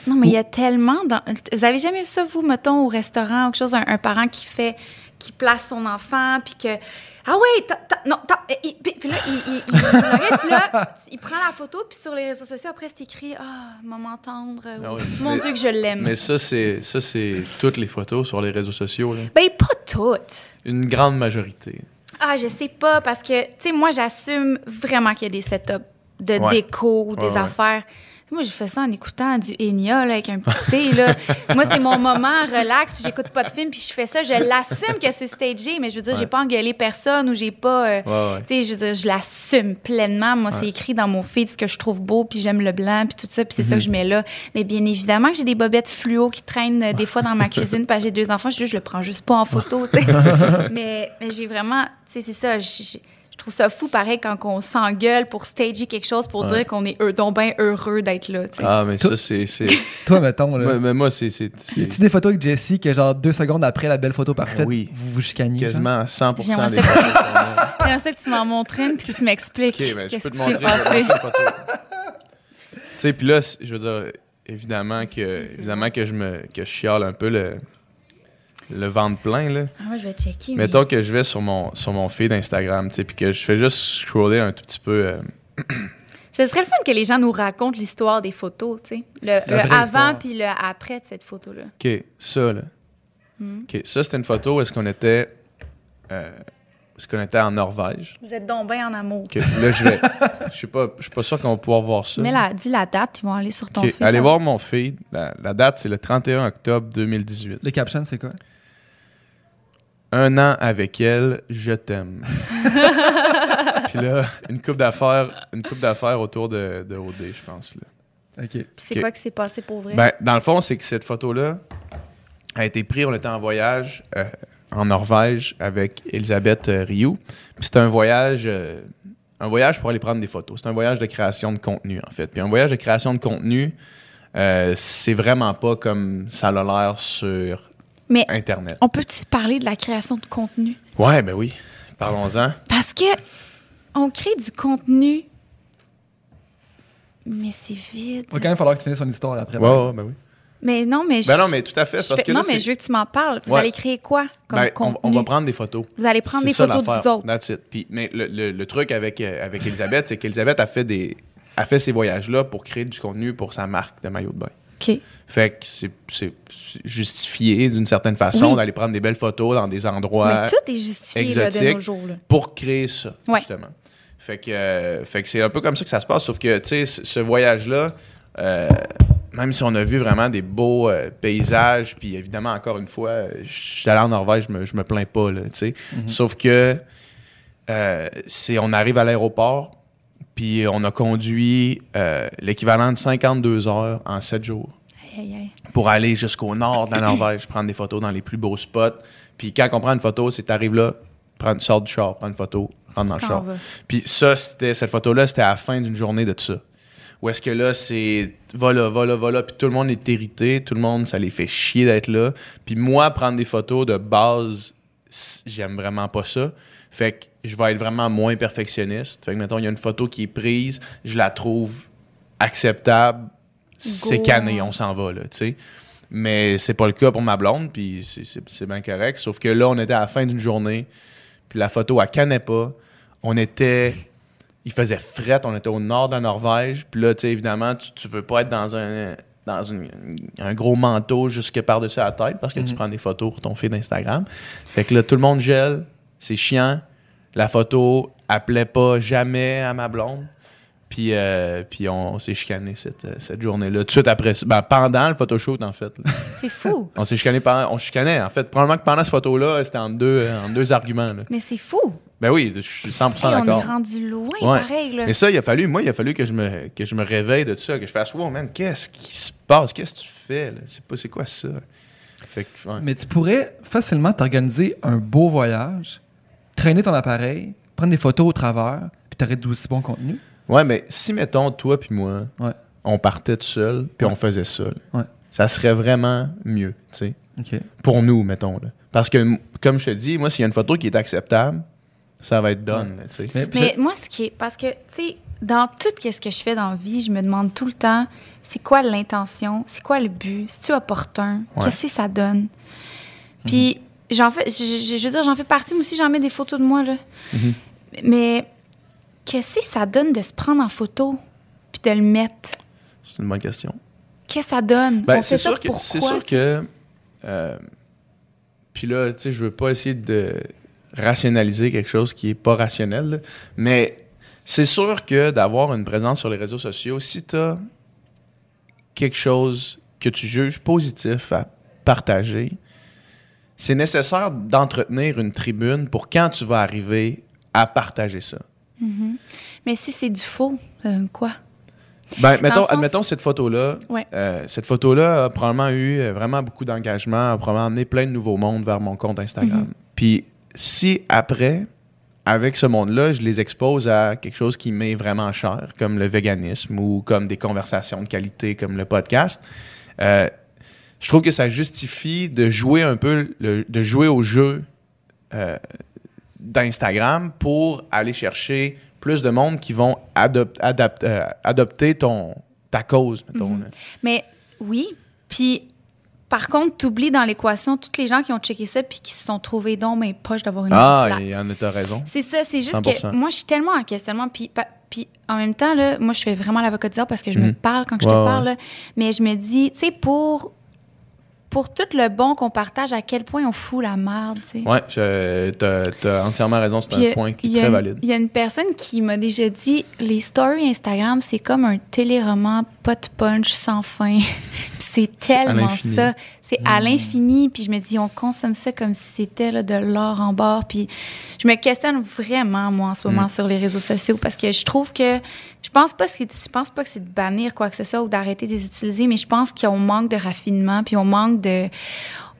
Non, mais il y a tellement. Dans... Vous avez jamais vu ça, vous, mettons, au restaurant, ou quelque chose, un, un parent qui fait. Qui place son enfant, puis que. Ah t'as- non, puis puis là, il, il, il, il regarde, puis là, il prend la photo, puis sur les réseaux sociaux, après, c'est écrit Ah, maman tendre. Ah oui. Mon Mais- Dieu, que je l'aime. Mais ça, c'est ça c'est toutes les photos sur les réseaux sociaux, là. Ben, pas toutes. Une grande majorité. Ah, je sais pas, parce que, tu sais, moi, j'assume vraiment qu'il y a des setups de Ouais. déco ou des Ouais, ouais. Moi, je fais ça en écoutant du Enya là, avec un petit thé. Là. moi, c'est mon moment relax, puis j'écoute pas de film, puis je fais ça. Je l'assume que c'est stagé, mais je veux dire, Ouais. j'ai pas engueulé personne ou j'ai pas. euh, Ouais, ouais. Tu sais, je veux dire, je l'assume pleinement. Moi, c'est écrit dans mon feed ce que je trouve beau, puis j'aime le blanc, puis tout ça, puis c'est Mhm. ça que je mets là. Mais bien évidemment que j'ai des bobettes fluo qui traînent euh, des fois dans ma cuisine, parce que j'ai deux enfants, je, je le prends juste pas en photo, tu sais. mais mais j'ai vraiment, tu sais, c'est ça. Trouve ça fou, pareil, quand on s'engueule pour stager quelque chose, pour Ouais. dire qu'on est eux, donc bien heureux d'être là. tu. Ah, mais Toi- ça, c'est... c'est- Toi, mettons, là. moi, mais moi, c'est... c'est- a-tu des photos avec Jessie que, genre, deux secondes après la belle photo parfaite, Oui. vous vous chicaniez? quasiment à 100% J'aimerais des. J'aimerais ça que tu m'en montres une, puis que tu m'expliques. Ok, ben, je peux te montrer, je une photo. tu sais, puis là, je veux dire, évidemment que, évidemment que je me, que je chiale un peu le, le ventre plein, là. Ah, moi, je vais checker. mais- Mettons que je vais sur mon, sur mon feed Instagram, tu sais, puis que je fais juste scroller un tout petit peu. euh, Ce serait le fun que les gens nous racontent l'histoire des photos, tu sais. Le, avant puis le après de cette photo-là. ok, ça, là. Hmm. Ok, ça, c'était une photo où est-ce qu'on était, euh, est-ce qu'on était en Norvège. Vous êtes donc bien en amour. Ok, là, je vais, je suis pas, je suis pas sûr qu'on va pouvoir voir ça. Mais là, dis la date, ils vont aller sur ton feed. allez ça- voir mon feed. La, la date, c'est le 31 octobre 2018. Le caption, c'est quoi? Un an avec elle, je t'aime. Puis là, une coupe d'affaires, une coupe d'affaires autour de, de OD, je pense. Là. OK. Puis c'est quoi qui s'est passé pour vrai? Ben, dans le fond, c'est que cette photo-là a été prise, on était en voyage euh, en Norvège avec Elisabeth euh, Rioux. Puis c'était un voyage, euh, un voyage pour aller prendre des photos. C'est un voyage de création de contenu, en fait. Puis un voyage de création de contenu, euh, c'est vraiment pas comme ça a l'air sur Mais Internet. on peut-tu parler de la création de contenu? Ouais, ben oui. Parlons-en. Parce que on crée du contenu, mais c'est vide. Il va quand même falloir que tu finisses son histoire après. Ouais, ouais, ben oui. Mais non, mais Ben je- non, mais tout à fait. je c'est Parce fais- que là, non, mais je veux que tu m'en parles. Vous Ouais. allez créer quoi comme Ben, on, contenu? on va prendre des photos. Vous allez prendre des ça, photos de vous autres. That's it. Puis, mais le, le- le truc avec, euh, avec Elisabeth, c'est qu'Elisabeth a fait des a fait ces voyages-là pour créer du contenu pour sa marque de maillot de bain. OK. Fait que c'est justifié d'une certaine façon Oui. d'aller prendre des belles photos dans des endroits mais tout est justifié là, de nos jours. Là. pour créer ça, Ouais. justement. Fait que, euh, fait que c'est un peu comme ça que ça se passe, sauf que, tu sais, ce voyage-là, euh, même si on a vu vraiment des beaux euh, paysages, puis évidemment, encore une fois, je suis allé en Norvège, je me, je me plains pas, là, tu sais. Sauf que, on arrive à l'aéroport, puis on a conduit euh, l'équivalent de 52 heures en 7 jours Aïe, aïe, aïe. pour aller jusqu'au nord de la Norvège, prendre des photos dans les plus beaux spots. Puis quand on prend une photo, c'est t'arrives là, prends, sors du char, prends une photo, rentre dans le char. Puis ça, c'était cette photo-là, c'était à la fin d'une journée de ça. Où est-ce que là, c'est va là, va là, va là, puis tout le monde est irrité, tout le monde, ça les fait chier d'être là. Puis moi, prendre des photos de base, j'aime vraiment pas ça. Fait que je vais être vraiment moins perfectionniste. Fait que, mettons, il y a une photo qui est prise, je la trouve acceptable, c'est cané, on s'en va, là, tu sais. Mais c'est pas le cas pour ma blonde, puis c'est- bien correct. Sauf que là, on était à la fin d'une journée, puis la photo, elle cannait pas. On était. Il faisait fret, on était au nord de la Norvège. Puis là, tu sais, évidemment, tu, tu veux pas être dans un dans une- un gros manteau jusque par-dessus la tête parce que tu prends des photos pour ton feed d'Instagram. Fait que là, tout le monde gèle, c'est chiant. La photo, elle plaît pas jamais à ma blonde. Puis, euh, puis on, s'est chicané cette, euh, cette journée-là. Tout de suite après, ben, pendant le photoshoot, en fait. C'est fou. on s'est chicané pendant, on chicanait, en fait. Probablement que pendant cette photo-là, c'était en deux, euh, en deux arguments. là. Mais c'est fou. Ben oui, je suis 100% Hey, on est d'accord. rendu loin, Ouais. pareil. Là. Mais ça, il a fallu, moi, il a fallu que je me, que je me réveille de ça, que je fasse, wow, man, qu'est-ce qui se passe? Qu'est-ce que tu fais? C'est, pas, c'est quoi ça? Fait que, ouais. Mais tu pourrais facilement t'organiser un beau voyage, traîner ton appareil, prendre des photos au travers, puis t'aurais d'aussi bon contenu? Ouais, mais si, mettons, toi puis moi, Ouais. on partait tout seul, puis Ouais. on faisait ça, là, Ouais. ça serait vraiment mieux, tu sais. OK. Pour nous, mettons. Là. Parce que, comme je te dis, moi, s'il y a une photo qui est acceptable, ça va être done, tu sais. Mais, Mais moi, ce qui est. Parce que, tu sais, dans tout ce que je fais dans la vie, je me demande tout le temps c'est quoi l'intention, c'est quoi le but, si tu opportun, Ouais. qu'est-ce que ça donne? Puis, j'en fais. Je, veux dire, j'en fais partie, moi aussi, j'en mets des photos de moi, là. Mhm. Mais, qu'est-ce que ça donne de se prendre en photo, puis de le mettre? C'est une bonne question. Qu'est-ce que ça donne? Ben, c'est sûr que, c'est sûr que. puis là, tu sais, je veux pas essayer de rationaliser quelque chose qui est pas rationnel, là, mais c'est sûr que d'avoir une présence sur les réseaux sociaux, si tu as quelque chose que tu juges positif à partager, c'est nécessaire d'entretenir une tribune pour quand tu vas arriver à partager ça. Mhm. Mais si c'est du faux, donne quoi? Ben, mettons, admettons cette photo-là. Ouais. euh, cette photo-là a probablement eu euh, vraiment beaucoup d'engagement, a probablement amené plein de nouveaux mondes vers mon compte Instagram. Mhm. Puis si après, avec ce monde-là, je les expose à quelque chose qui m'est vraiment cher, comme le véganisme ou comme des conversations de qualité, comme le podcast, euh, je trouve que ça justifie de jouer un peu, le- de jouer au jeu euh, d'Instagram pour aller chercher plus de monde qui vont adop- adapt- euh, adopter ton, ta cause, mettons. Mhm. Mais oui, puis par contre, tu oublies dans l'équation tous les gens qui ont checké ça puis qui se sont trouvés donc mais poche d'avoir une Ah, il y en a, raison. C'est ça, c'est juste 100%. que moi, je suis tellement en questionnement. Puis, pa- puis en même temps, là, moi, je fais vraiment l'avocat du parce que je me Mhm. parle quand je te parle. là. Mais je me dis, tu sais, pour, pour tout le bon qu'on partage, à quel point on fout la merde, tu sais. Ouais, t'as, t'as entièrement raison, c'est Puis, un point qui est très une- valide. Il y a une personne qui m'a déjà dit les stories Instagram, c'est comme un téléroman pas de punch sans fin. C'est tellement ça. C'est à l'infini. Puis je me dis, on consomme ça comme si c'était de l'or en bord. Puis je me questionne vraiment, moi, en ce moment, Mm. sur les réseaux sociaux parce que je trouve que. Je pense pas, que je pense pas que c'est de bannir quoi que ce soit ou d'arrêter de les utiliser, mais je pense qu'on manque de raffinement, puis on manque de.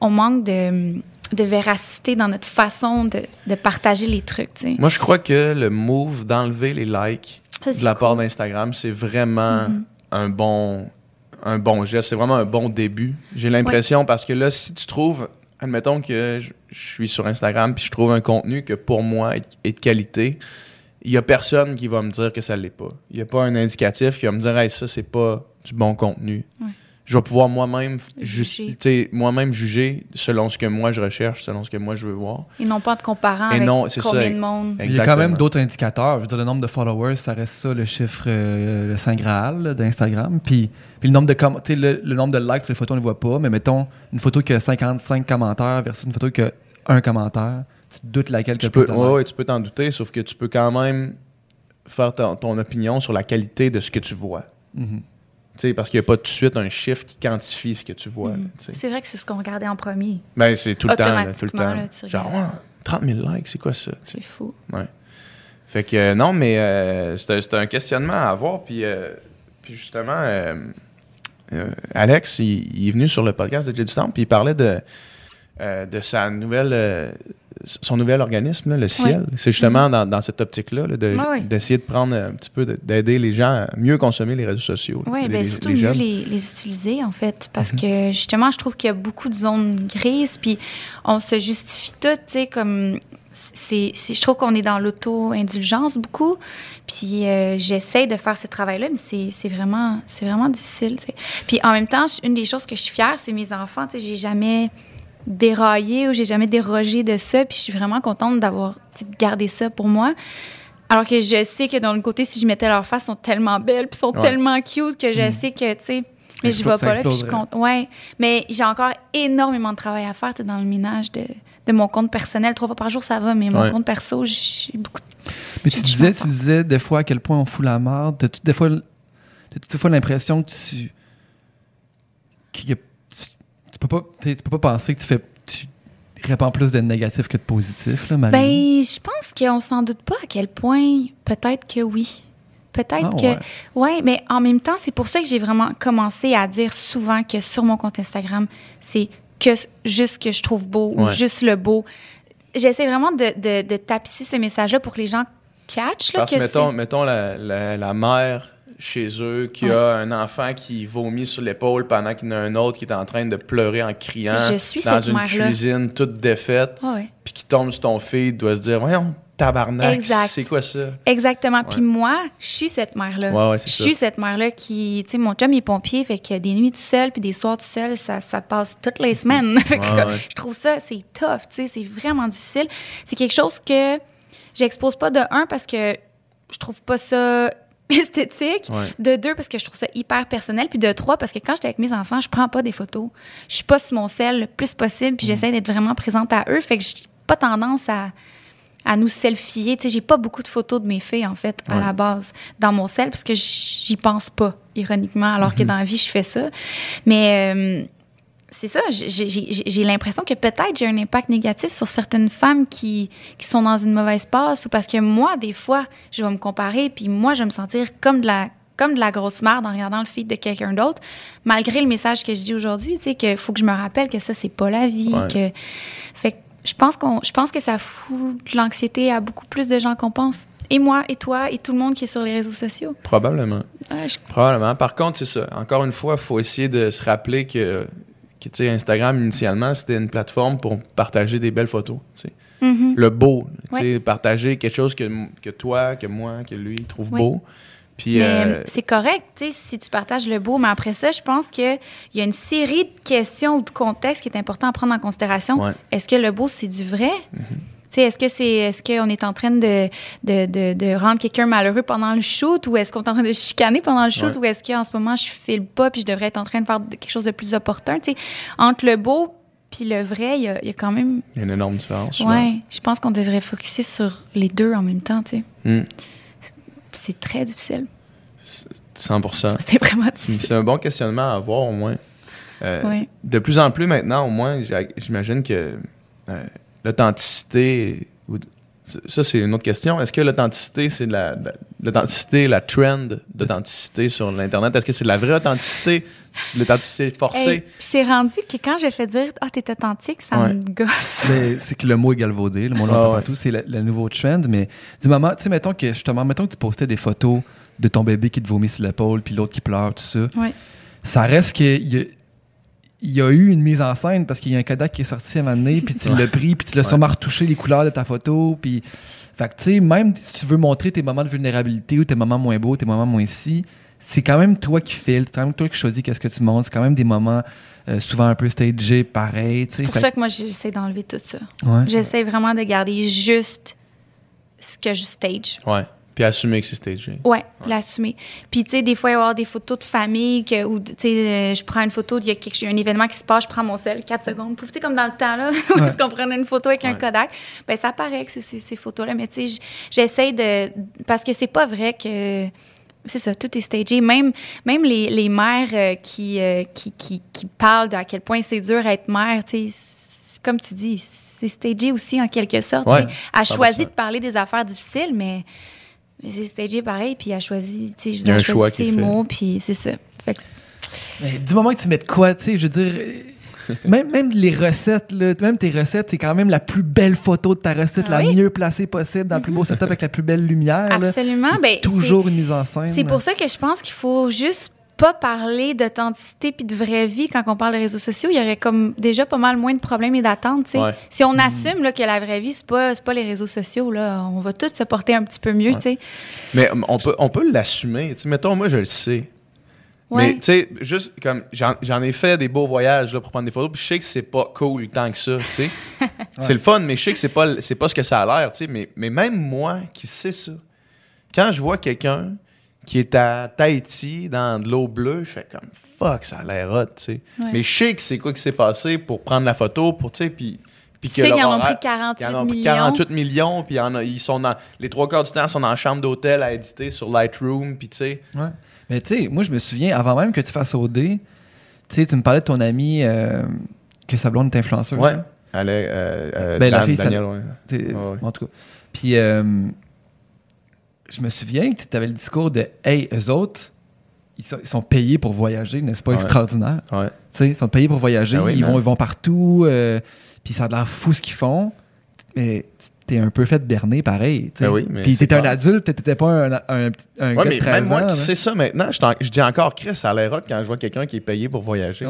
On manque de de véracité dans notre façon de, de partager les trucs, tu sais. Moi, je crois que le move d'enlever les likes Ça, de la part cool. Mm-hmm. d'Instagram, c'est vraiment un bon un bon geste. C'est vraiment un bon début. J'ai l'impression parce que là, si tu trouves, admettons que je, je suis sur Instagram puis je trouve un contenu que pour moi est, est de qualité, il y a personne qui va me dire que ça l'est pas. Il y a pas un indicatif qui va me dire hey, ça c'est pas du bon contenu. Ouais. Je vais pouvoir moi-même Juger. tu sais, moi-même juger selon ce que moi je recherche, selon ce que moi je veux voir. Et non pas en te comparant Et avec non, c'est combien ça. de monde. Il y a quand même d'autres indicateurs. Je veux dire, le nombre de followers, ça reste ça, le chiffre, euh, le Saint Graal d'Instagram. Puis, puis le nombre de com- tu sais, le, le nombre de likes sur les photos, on ne le voit pas. Mais mettons, une photo qui a 55 commentaires versus une photo qui a un commentaire. Tu te doutes laquelle Tu peux, ouais, ouais, tu peux t'en douter, sauf que tu peux quand même faire ton, ton opinion sur la qualité de ce que tu vois. Mhm. Tu sais, parce qu'il n'y a pas tout de suite un chiffre qui quantifie ce que tu vois. sais. C'est vrai que c'est ce qu'on regardait en premier. Ben, c'est tout le temps. là, tout le Automatiquement, temps. là, tu Genre, regardes. ouais, 30 000 likes, c'est quoi ça? C'est fou. Fait que euh, non, mais euh, c'était un questionnement à avoir. Puis, euh, puis justement, Alex, il, il est venu sur le podcast de Jay Temple, puis il parlait de, de sa nouvelle, son nouvel organisme, là, le Ciel. C'est justement dans, dans cette optique-là là, de- d'essayer de prendre un petit peu, de- d'aider les gens à mieux consommer les réseaux sociaux. Oui, les, bien surtout les mieux les, les utiliser, en fait. Parce que justement, je trouve qu'il y a beaucoup de zones grises, puis on se justifie tout, tu sais, comme. C'est, c'est- je trouve qu'on est dans l'auto-indulgence beaucoup. Puis euh, j'essaie de faire ce travail-là, mais c'est, c'est vraiment, c'est vraiment difficile. tu sais. Puis en même temps, une des choses que je suis fière, c'est mes enfants. Tu sais, j'ai jamais déraillé ou j'ai jamais dérogé de ça. Puis je suis vraiment contente d'avoir garder ça pour moi. Alors que je sais que d'un autre côté, si je mettais leur face, sont tellement belles, puis sont Ouais. tellement cute que je sais que, tu sais, Mais je vais ça pas là, puis je compte. Ouais. Mais j'ai encore énormément de travail à faire dans le minage de, de mon compte personnel. Trois fois par jour, ça va, mais mon Ouais. compte perso, j'ai beaucoup de Mais tu disais, tu disais des fois à quel point on fout la merde. T'as-tu des fois, des fois l'impression que tu, qu'il y a- peux pas, tu peux pas penser que tu fais, tu répands plus de négatif que de positif, là, Marie. Ben, je pense qu'on s'en doute pas à quel point. Peut-être que oui. Peut-être Ah, que. ouais. Ouais. mais en même temps, c'est pour ça que j'ai vraiment commencé à dire souvent que sur mon compte Instagram, c'est que juste ce que je trouve beau ou juste le beau. J'essaie vraiment de, de, de tapisser ce message-là pour que les gens catchent. Là, Parce que, que mettons, mettons la, la, la mère chez eux qui a un enfant qui vomit sur l'épaule pendant qu'il y en a un autre qui est en train de pleurer en criant Je suis dans cette une cuisine toute défaite, Ouais, puis qui tombe sur ton feed, doit se dire Voyons, tabarnak, c'est quoi ça? Exactement. Puis moi, je suis cette ouais, c'est je suis cette mère-là qui, tu sais, mon chum il est pompier, fait que des nuits tout seul puis des soirs tout seul, ça, ça passe toutes les semaines. fait que je trouve ça, c'est tough, tu sais, c'est vraiment difficile. C'est quelque chose que j'expose pas de un parce que je trouve pas ça esthétique, Ouais. de deux parce que je trouve ça hyper personnel, puis de trois parce que quand j'étais avec mes enfants, je prends pas des photos. Je suis pas sur mon sel le plus possible, puis j'essaie d'être vraiment présente à eux, fait que j'ai pas tendance à à nous selfier. Tu sais, j'ai pas beaucoup de photos de mes filles, en fait, à la base, dans mon sel, parce que j'y pense pas, ironiquement, alors que dans la vie, je fais ça. Mais euh, c'est ça, j'ai- l'impression que peut-être j'ai un impact négatif sur certaines femmes qui, qui sont dans une mauvaise passe, ou parce que moi, des fois, je vais me comparer, puis moi, je vais me sentir comme de la comme de la grosse merde en regardant le feed de quelqu'un d'autre, malgré le message que je dis aujourd'hui, tu sais, qu'il faut que je me rappelle que ça, c'est pas la vie, Ouais. que... Fait que je pense, qu'on, je pense que ça fout de l'anxiété à beaucoup plus de gens qu'on pense. Et moi, et toi, et tout le monde qui est sur les réseaux sociaux. Probablement. Ouais, je- Probablement. Par contre, c'est ça. Encore une fois, il faut essayer de se rappeler que, que tu sais, Instagram, initialement, c'était une plateforme pour partager des belles photos. Mhm. Le beau. Ouais. Partager quelque chose que, que toi, que moi, que lui trouve Ouais. beau. Puis, Mais euh, c'est correct, tu sais, si tu partages le beau, mais après ça, je pense qu'il y a une série de questions ou de contextes qui est important à prendre en considération. Ouais. Est-ce que le beau, c'est du vrai? Sais, Est-ce que c'est est-ce qu'on est en train de, de, de, de rendre quelqu'un malheureux pendant le shoot ou est-ce qu'on est en train de chicaner pendant le shoot Ouais. ou est-ce qu'en ce moment je file pas puis je devrais être en train de faire quelque chose de plus opportun? Tu sais, entre le beau puis le vrai, il y y a quand même. il y a une énorme différence. Ouais, je pense qu'on devrait focuser sur les deux en même temps. Tu sais. Mm. C'est très difficile. 100%. C'est vraiment C'est difficile. c'est un bon questionnement à avoir, au moins. Euh. De plus en plus maintenant, au moins, j'imagine que euh, l'authenticité. Ça, c'est une autre question. Est-ce que l'authenticité, c'est de la, l'authenticité, la trend d'authenticité sur l'Internet? Est-ce que c'est de la vraie authenticité? C'est l'authenticité forcée? Hey, j'ai rendu que quand je fais dire Ah, t'es authentique, ça Ouais. me gosse. Mais c'est que le mot est galvaudé, le mot Ah l'entend ouais. partout, c'est le, le nouveau trend. Mais dis maman, tu sais, mettons que justement, mettons que tu postais des photos de ton bébé qui te vomit sur l'épaule, puis l'autre qui pleure, tout ça. Ouais. Ça reste a, il y a eu une mise en scène parce qu'il y a un Kodak qui est sorti à un moment donné, puis tu l'as pris, puis tu l'as Ouais. sûrement retouché les couleurs de ta photo, puis. Fait que, tu sais, même si tu veux montrer tes moments de vulnérabilité ou tes moments moins beaux, tes moments moins si, c'est quand même toi qui filtres, c'est quand même toi qui choisis qu'est-ce que tu montres, c'est quand même des moments euh, souvent un peu stagés, pareil. C'est pour Fait ça que moi, j'essaie d'enlever tout ça. ouais. J'essaie vraiment de garder juste ce que je stage. Ouais. Puis assumer que c'est stagé. Ouais, l'assumer. Puis, tu sais, des fois, il va y avoir des photos de famille que, où, tu sais, euh, je prends une photo, il y a quelque, a un événement qui se passe, je prends mon sel, 4 secondes. Pouf, tu sais, comme dans le temps, là, où Ouais. est-ce qu'on prenait une photo avec un Ouais. Kodak? Ben, ça paraît que c'est ces, ces photos-là. Mais, tu sais, j'essaie de. Parce que c'est pas vrai que. C'est ça, tout est stagé. Même, même les, les mères euh, qui, euh, qui, qui, qui parlent de à quel point c'est dur être mère, tu sais, comme tu dis, c'est stagé aussi en quelque sorte. Ouais, tu sais. Elle 100%. choisit de parler des affaires difficiles, mais, mais c'est stagé pareil, puis elle choisit, tu sais, je veux Il a dire, choix ses mots, puis c'est ça. Fait que, Mais du moment que tu mets de quoi, tu sais, je veux dire, même, même les recettes, là, même tes recettes, c'est quand même la plus belle photo de ta recette, Ah la oui. mieux placée possible, dans le plus beau setup avec la plus belle lumière. là. absolument. Ben, Toujours une mise en scène. C'est pour ça que je pense qu'il faut juste pas parler d'authenticité puis de vraie vie quand on parle de réseaux sociaux. Il y aurait comme déjà pas mal moins de problèmes et d'attentes. tu sais. Ouais. Si on assume là, que la vraie vie, c'est pas, c'est pas les réseaux sociaux, là, on va tous se porter un petit peu mieux. tu sais. Mais um, on peut, on peut l'assumer. Tu sais, mettons, moi, je le sais. Ouais. Mais tu sais, juste comme j'en ai fait des beaux voyages là, pour prendre des photos, puis je sais que c'est pas cool tant que ça, tu sais. C'est le fun, mais je sais que c'est pas pas ce que ça a l'air, tu sais. Mais, mais même moi qui sais ça, quand je vois quelqu'un qui est à Tahiti, dans de l'eau bleue. Je fais comme, fuck, ça a l'air hot, tu sais. Ouais. Mais je sais que c'est quoi qui s'est passé pour prendre la photo, pour, tu sais, puis... Puis Tu sais qu'ils en ont pris 48 ils en ont pris millions. 48 millions, puis ils sont dans, les trois quarts du temps sont en chambre d'hôtel à éditer sur Lightroom, puis tu sais. Ouais. Mais tu sais, moi, je me souviens, avant même que tu fasses OD, tu sais, tu me parlais de ton ami euh, que sa blonde est influenceuse. Ouais. hein? Elle est, euh, euh, Ben, la fille, ça- Daniel, Ouais, ouais. En tout cas. Puis, euh, je me souviens que tu avais le discours de Hey, eux autres, ils sont, ils sont payés pour voyager, n'est-ce pas? Ouais. extraordinaire? Ouais. Tu sais, ils sont payés pour voyager, oui, ils, man. vont, ils vont partout, euh, puis ça a l'air fou ce qu'ils font. Mais t'es un peu fait berner pareil. Ben oui, mais puis t'étais un adulte, t'étais pas un, un, un Ouais, gars mais de 13 même moi ans. qui sais ça maintenant, je, dis encore, Chris, ça a l'air hot quand je vois quelqu'un qui est payé pour voyager.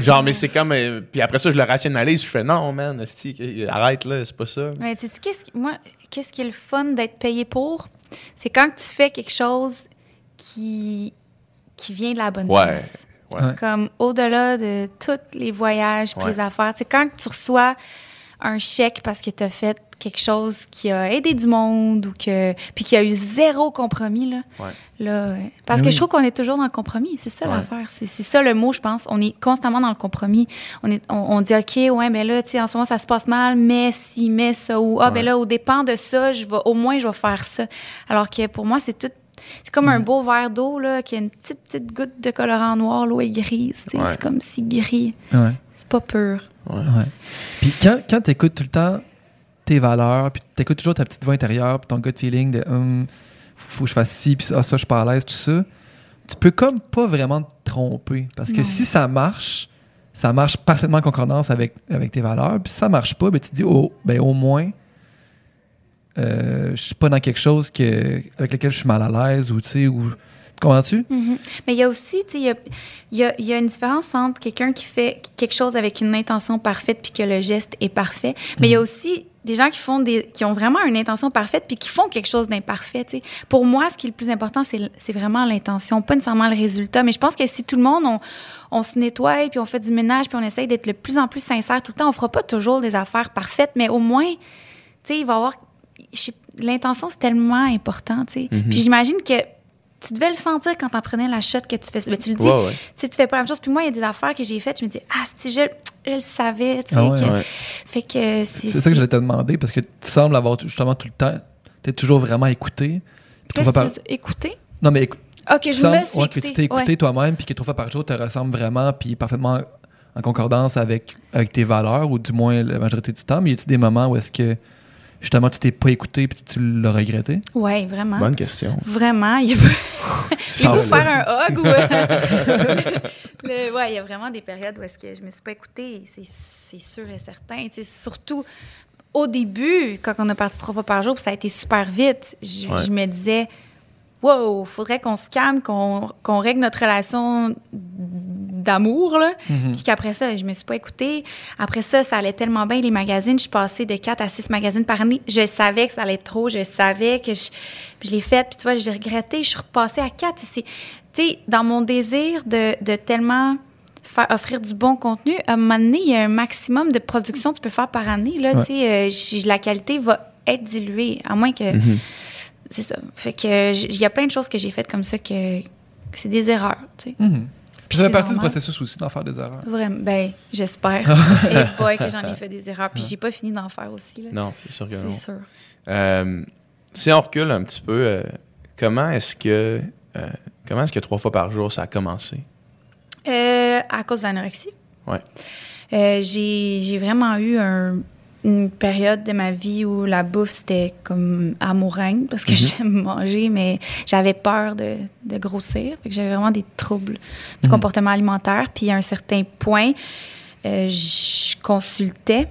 Genre, mais c'est comme. euh, puis après ça, je le rationalise, je fais non, man, arrête là, c'est pas ça. Mais tu sais, qu'est-ce moi, qu'est-ce qui est le fun d'être payé pour? C'est quand tu fais quelque chose qui, qui vient de la bonne Ouais. place. Ouais. Comme au-delà de tous les voyages puis les affaires. Tu sais, quand tu reçois un chèque parce que tu as fait quelque chose qui a aidé du monde ou que puis qui a eu zéro compromis là. Ouais. Là, euh, parce Mais que je trouve qu'on est toujours dans le compromis, c'est ça Ouais. l'affaire, c'est c'est ça le mot je pense, on est constamment dans le compromis. On est on, on dit OK, ouais, ben là tu sais en ce moment ça se passe mal, mais si mais ça ou ah ben Ouais. là au dépend de ça, je vais au moins je vais faire ça. Alors que pour moi c'est tout c'est comme Mm. un beau verre d'eau là qui a une petite petite goutte de colorant noir, l'eau est grise, c'est comme si gris, Ouais. c'est pas pur. Ouais. Puis quand, quand tu écoutes tout le temps tes valeurs, puis tu écoutes toujours ta petite voix intérieure, puis ton gut feeling de hum, faut que je fasse ci, puis ça, ça, je suis pas à l'aise, tout ça, tu peux comme pas vraiment te tromper. Parce que Non. si ça marche, ça marche parfaitement en concordance avec, avec tes valeurs. Puis si ça marche pas, ben, tu te dis, oh, ben au moins, euh, je suis pas dans quelque chose que, avec lequel je suis mal à l'aise, ou tu sais, ou. Tu comprends-tu? Mhm. Mais il y a aussi, tu sais, il y a, y a- y a une différence entre quelqu'un qui fait quelque chose avec une intention parfaite puis que le geste est parfait. Mais il y a aussi des gens qui font des, qui ont vraiment une intention parfaite puis qui font quelque chose d'imparfait. Pour moi, ce qui est le plus important, c'est vraiment l'intention, pas nécessairement le résultat. Mais je pense que si tout le monde, on, on se nettoie puis on fait du ménage puis on essaye d'être le plus en plus sincère tout le temps, on fera pas toujours des affaires parfaites, mais au moins, tu sais, il va y avoir l'intention c'est tellement important, tu sais. Mhm. Puis j'imagine que tu devais le sentir quand t'en prenais la shot que tu fais. Ben, tu le dis, Ouais, ouais. tu fais pas la même chose. Puis moi, il y a des affaires que j'ai faites, je me dis, ah, si je, je le savais, tu sais. Ah ouais, que- ouais. Fait que c'est. C'est ça que j'allais te demander, parce que tu sembles avoir justement tout le temps, tu es toujours vraiment écouté. Puis par- écouté? Non, mais écoute. Ok, je me suis ouais, écouté. que tu t'es écouté Ouais. toi-même, puis que trois fois par jour te ressemble vraiment, puis parfaitement en concordance avec, avec tes valeurs, ou du moins la majorité du temps. Mais y a-t-il des moments où est-ce que justement tu t'es pas écouté puis tu l'as regretté? Ouais, vraiment. Bonne question. Vraiment. Il y a faut faire un hug ou. Le- ouais, il y a vraiment des périodes où est-ce que je me suis pas écoutée, c'est- c'est sûr et certain. Surtout au début, quand on a parti trois fois par jour, puis ça a été super vite, je, Ouais. je me disais, wow, faudrait qu'on se calme, qu'on qu'on règle notre relation d'amour, là. Puis qu'après ça, je me suis pas écoutée. Après ça, ça allait tellement bien, les magazines. Je suis passée de 4 à 6 magazines par année. Je savais que ça allait être trop. Je savais que je... Puis je l'ai fait. Puis tu vois, j'ai regretté. Je suis repassée à 4. C'est- Tu sais, dans mon désir de, de tellement faire offrir du bon contenu, à un moment donné, il y a un maximum de production que tu peux faire par année. Là, Ouais. tu sais, euh, la qualité va être diluée, à moins que... Mhm. C'est ça. Fait que il y a plein de choses que j'ai faites comme ça que, que c'est des erreurs, tu sais. Mhm. Puis ça fait partie du processus aussi d'en faire des erreurs. Vraiment, ben, j'espère. Pas que j'en ai fait des erreurs. Puis j'ai pas fini d'en faire aussi. Là. Non, c'est sûr que non. C'est sûr. Euh, si on recule un petit peu, euh, comment est-ce que euh, comment est-ce que trois fois par jour ça a commencé? Euh, à cause de l'anorexie. Ouais. Euh, j'ai j'ai vraiment eu un- une période de ma vie où la bouffe, c'était comme amouraine parce que Mhm. j'aime manger, mais j'avais peur de, de grossir. Fait que j'avais vraiment des troubles du Mhm. comportement alimentaire. Puis à un certain point, euh, je consultais.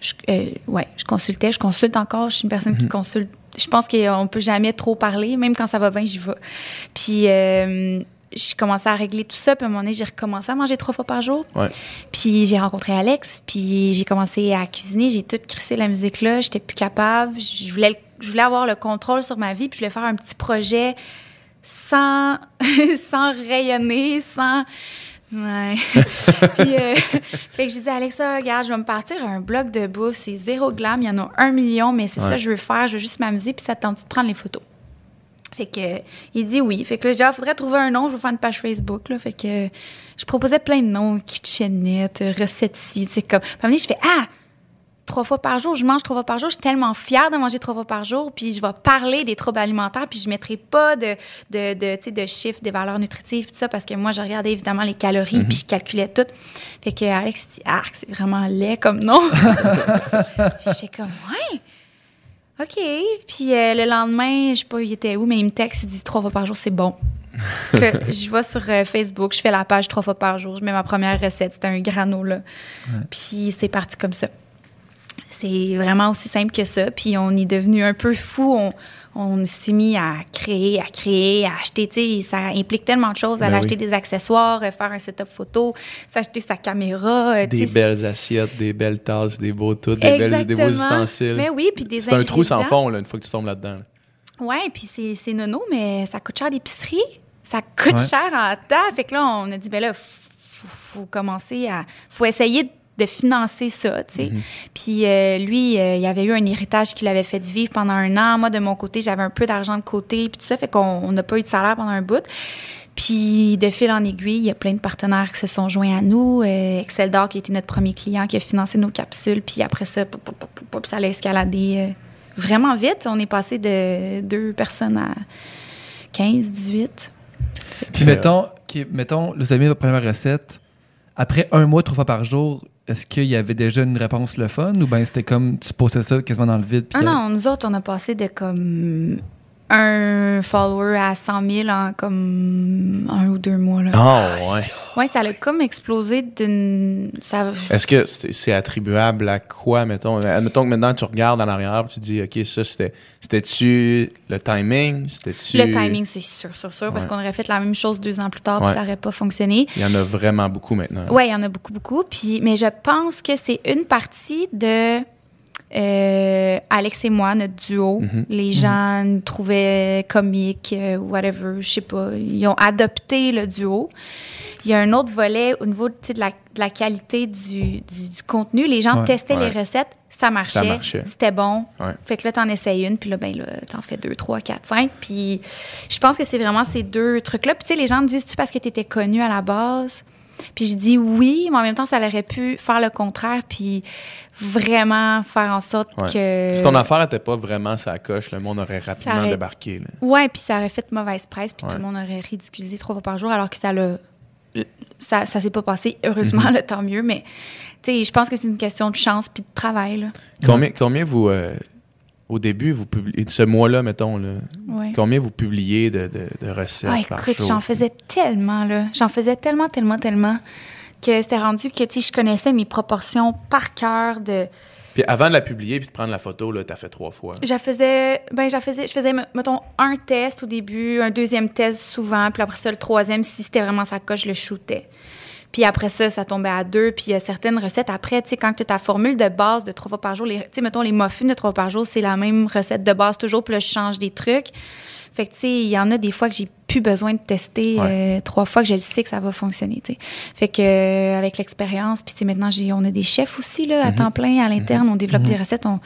Je, euh, ouais, je consultais. Je consulte encore. Je suis une personne qui Mhm. consulte. Je pense qu'on peut jamais trop parler. Même quand ça va bien, j'y vais. Puis euh, je commençais à régler tout ça. Puis à un moment donné, j'ai recommencé à manger trois fois par jour. Ouais. Puis j'ai rencontré Alex, puis j'ai commencé à cuisiner, j'ai tout crissé la musique là, j'étais plus capable, je voulais je voulais avoir le contrôle sur ma vie, puis je voulais faire un petit projet sans sans rayonner, sans Ouais. puis, euh, fait que j'ai dit, Alexa, regarde, je vais me partir un blog de bouffe. C'est zéro glam. Il y en a un million, mais c'est ça que je veux faire. Je veux juste m'amuser. Puis ça te tente de prendre les photos. Fait que, il dit oui. Fait que là, je dis, ah, faudrait trouver un nom, je vais faire une page Facebook, là. Fait que, je proposais plein de noms, kitchenette, recette ci, tu sais, comme. Puis je fais, ah! Trois fois par jour, je mange trois fois par jour. Je suis tellement fière de manger trois fois par jour. Puis je vais parler des troubles alimentaires. Puis je ne mettrai pas de, de, de, de chiffres, des valeurs nutritives, tout ça, parce que moi, je regardais évidemment les calories. Puis je calculais tout. Fait que Alex dit, ah, c'est vraiment laid comme nom. Puis j'étais comme, ouais. OK. Puis euh, le lendemain, je sais pas, il était où, mais il me texte, il dit trois fois par jour, c'est bon. Que je vais sur euh, Facebook, je fais la page trois fois par jour, je mets ma première recette, c'était un granola. Puis c'est parti comme ça. C'est vraiment aussi simple que ça. Puis on est devenu un peu fou. On, on s'est mis à créer, à créer, à acheter. Ça implique tellement de choses. Ben Aller oui. acheter des accessoires, euh, faire un setup photo, s'acheter sa caméra. euh, Des belles assiettes, des belles tasses, des beaux tout, des, belles, des beaux ustensiles. Mais oui, puis des C'est un trou sans fond, là, une fois que tu tombes là-dedans. là. Ouais, puis c'est, c'est nono, mais ça coûte cher d'épicerie. Ça coûte Ouais. cher en temps. Fait que là, on a dit, ben là, faut, faut commencer à. faut essayer de de financer ça, tu sais. Puis euh, lui, euh, il avait eu un héritage qu'il avait fait vivre pendant un an. Moi, de mon côté, j'avais un peu d'argent de côté, puis tout ça. Fait qu'on on n'a pas eu de salaire pendant un bout. Puis de fil en aiguille, il y a plein de partenaires qui se sont joints à nous. Euh, Excel D'Or, qui a été notre premier client, qui a financé nos capsules. Puis après ça, pop, pop, pop, pop, pop, ça allait escalader euh, vraiment vite. On est passé de deux personnes à 15, 18. Puis mettons, qui- mettons, vous avez mis votre première recette. Après un mois, trois fois par jour, est-ce qu'il y avait déjà une réponse le fun ou bien c'était comme tu postais ça quasiment dans le vide? Ah non, nous autres, on a passé de comme un follower à 100 000 en comme un ou deux mois. Là. Ah, ouais. Ouais, ça a comme explosé d'une. Ça... Est-ce que c'est attribuable à quoi, mettons? Admettons que maintenant tu regardes en arrière et tu dis, OK, ça, c'était- c'était-tu le timing? C'était-tu. Le timing, c'est sûr, sûr, sûr, parce Ouais. qu'on aurait fait la même chose deux ans plus tard, puis Ouais. ça n'aurait pas fonctionné. Il y en a vraiment beaucoup maintenant. Oui, il y en a beaucoup, beaucoup. Puis, mais je pense que c'est une partie de euh, Alex et moi, notre duo. Mhm. Les gens nous trouvaient comiques, euh, whatever, je sais pas. Ils ont adopté le duo. Il y a un autre volet au niveau de la, de la qualité du, du- du contenu. Les gens Ouais. testaient Ouais. les recettes, ça marchait, Ça marchait. c'était bon. Ouais. Fait que là, t'en essayes une, puis là, ben là, t'en fais deux, trois, quatre, cinq. Puis je pense que c'est vraiment ces deux trucs-là. Puis tu sais, les gens me disent, tu parce que t'étais connu à la base? Puis je dis oui, mais en même temps, ça aurait pu faire le contraire, puis vraiment faire en sorte Ouais. que... Si ton affaire n'était pas vraiment sa coche, le monde aurait rapidement aurait- débarqué. là. Ouais, puis ça aurait fait mauvaise presse, puis Ouais. tout le monde aurait ridiculisé trois fois par jour, alors que ça l'a... Ça, ça s'est pas passé, heureusement, Mhm. là, tant mieux, mais tu sais, je pense que c'est une question de chance puis de travail, là. Combien, combien vous, euh, au début, vous publiez, ce mois-là, mettons, là, Ouais. combien vous publiez de, de, de recettes Ah, par écoute, jour? j'en faisais tellement, là. J'en faisais tellement, tellement, tellement que c'était rendu que, tu je connaissais mes proportions par cœur de... Puis avant de la publier puis de prendre la photo, là, t'as fait trois fois. Je faisais, ben, je faisais, je faisais, mettons, un test au début, un deuxième test souvent, puis après ça, le troisième, si c'était vraiment sa coche, je le shootais. Puis après ça, ça tombait à deux. Puis il y a certaines recettes. Après, tu sais, quand tu as ta formule de base de trois fois par jour, les- tu sais, mettons, les muffins de trois fois par jour, c'est la même recette de base toujours. Puis là, je change des trucs. Fait que, tu sais, il y en a des fois que j'ai plus besoin de tester euh, trois fois que je le sais que ça va fonctionner, tu sais. Fait que, euh, avec l'expérience, puis tu sais, maintenant, j'ai, on a des chefs aussi, là, à temps plein, à l'interne. On développe des recettes. On,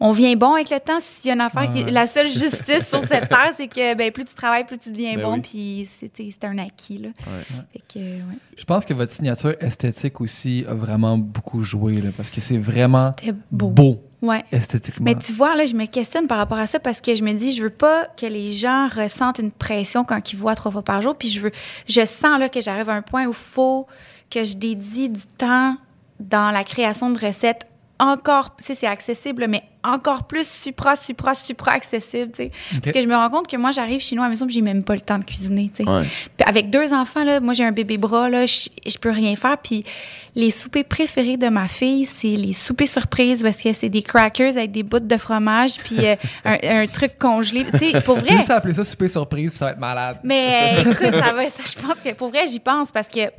on vient bon avec le temps. S'il y a une affaire qui. La seule justice sur cette terre, c'est que ben, plus tu travailles, plus tu deviens Ben bon. oui. Puis c'est un acquis. Là. Ouais. Fait que, ouais. Je pense que votre signature esthétique aussi a vraiment beaucoup joué là, parce que c'est vraiment beau. beau Ouais. esthétiquement. Mais tu vois, là, je me questionne par rapport à ça parce que je me dis, je veux pas que les gens ressentent une pression quand ils voient trois fois par jour. Puis je veux, je sens là que j'arrive à un point où il faut que je dédie du temps dans la création de recettes encore, tu sais, c'est accessible, mais encore plus supra, supra, supra accessible, tu sais. Parce que je me rends compte que moi, j'arrive chez nous à la maison, puis j'ai même pas le temps de cuisiner, tu sais. Ouais. Puis avec deux enfants, là, moi, j'ai un bébé bras, là, je, je peux rien faire. Puis les soupers préférés de ma fille, c'est les soupers surprises parce que c'est des crackers avec des bouts de fromage puis euh, un, un truc congelé. Tu sais, pour vrai. juste appeler ça souper surprise, puis ça va être malade. Mais euh, écoute, ça va, ça, je pense que pour vrai, j'y pense parce que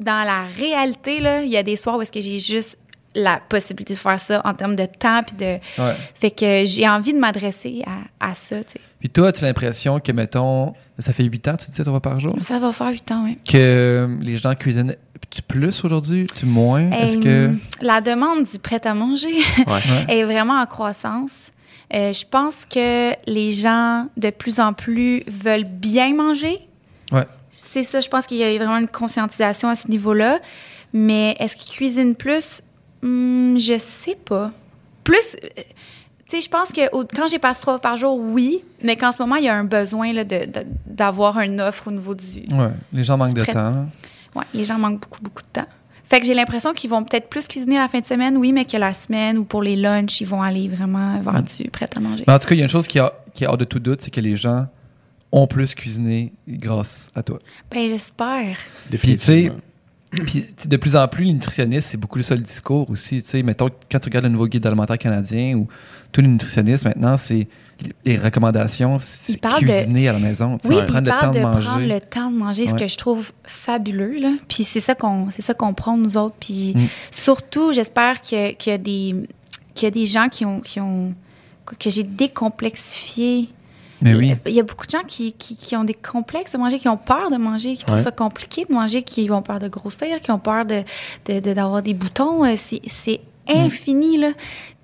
dans la réalité, là, il y a des soirs où est-ce que j'ai juste la possibilité de faire ça en termes de temps puis de Ouais. fait que j'ai envie de m'adresser à, à ça tu. Puis toi, as-tu l'impression que, mettons, ça fait 8 ans, tu trois fois par jour, ça va faire huit ans oui. que les gens cuisinent tu plus aujourd'hui, tu moins? Est-ce que. la demande du prêt à manger Ouais. est vraiment en croissance. Euh, je pense que les gens, de plus en plus, veulent bien manger. Ouais. C'est ça, je pense qu'il y a vraiment une conscientisation à ce niveau-là. Mais est-ce qu'ils cuisinent plus? Hmm, je sais pas. Plus... euh, Tu sais, je pense que au- quand j'ai passé trois fois par jour, oui, mais qu'en ce moment, il y a un besoin là, de- de- d'avoir une offre au niveau du, Ouais, les gens manquent de prêt. temps. Ouais, les gens manquent beaucoup, beaucoup de temps. Fait que j'ai l'impression qu'ils vont peut-être plus cuisiner la fin de semaine, oui, mais que la semaine ou pour les lunchs, ils vont aller vraiment vers du prêt à manger. Mais en tout cas, il y a une chose qui, a, qui est hors de tout doute, c'est que les gens ont plus cuisiné grâce à toi. Ben, j'espère. Définitivement. Puis tu sais, de plus en plus, les nutritionnistes, c'est beaucoup ça le discours aussi. Tu sais, mettons, quand tu regardes le nouveau guide alimentaire canadien ou tous les nutritionnistes, maintenant, c'est les recommandations, c'est de- cuisiner à la maison. Oui, puis prendre le temps de, de, manger. prendre le temps de manger, ce Ouais. que je trouve fabuleux. Là. Puis c'est ça qu'on qu'on prend, nous autres. Puis Mm. surtout, j'espère qu'il y, a des- qu'il y a des gens qui ont... Qui ont que j'ai décomplexifié. Mais oui. Il y a beaucoup de gens qui, qui, qui ont des complexes de manger, qui ont peur de manger, qui trouvent Ouais. ça compliqué de manger, qui ont peur de grossir, qui ont peur de, de- de- d'avoir des boutons. Euh, C'est, c'est infini, là.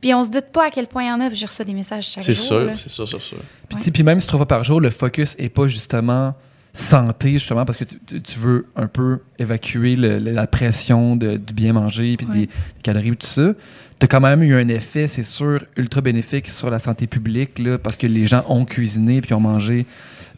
Puis on se doute pas à quel point il y en a. puis Je reçois des messages chaque C'est jour. sûr, là. c'est sûr, c'est sûr. Puis, tu sais, puis même si trois fois par jour, le focus est pas justement santé, justement, parce que tu, veux un peu évacuer le- la pression de, du bien manger, puis Ouais. des, des calories, tout ça. Tu as quand même eu un effet, c'est sûr, ultra bénéfique sur la santé publique, là, parce que les gens ont cuisiné puis ont mangé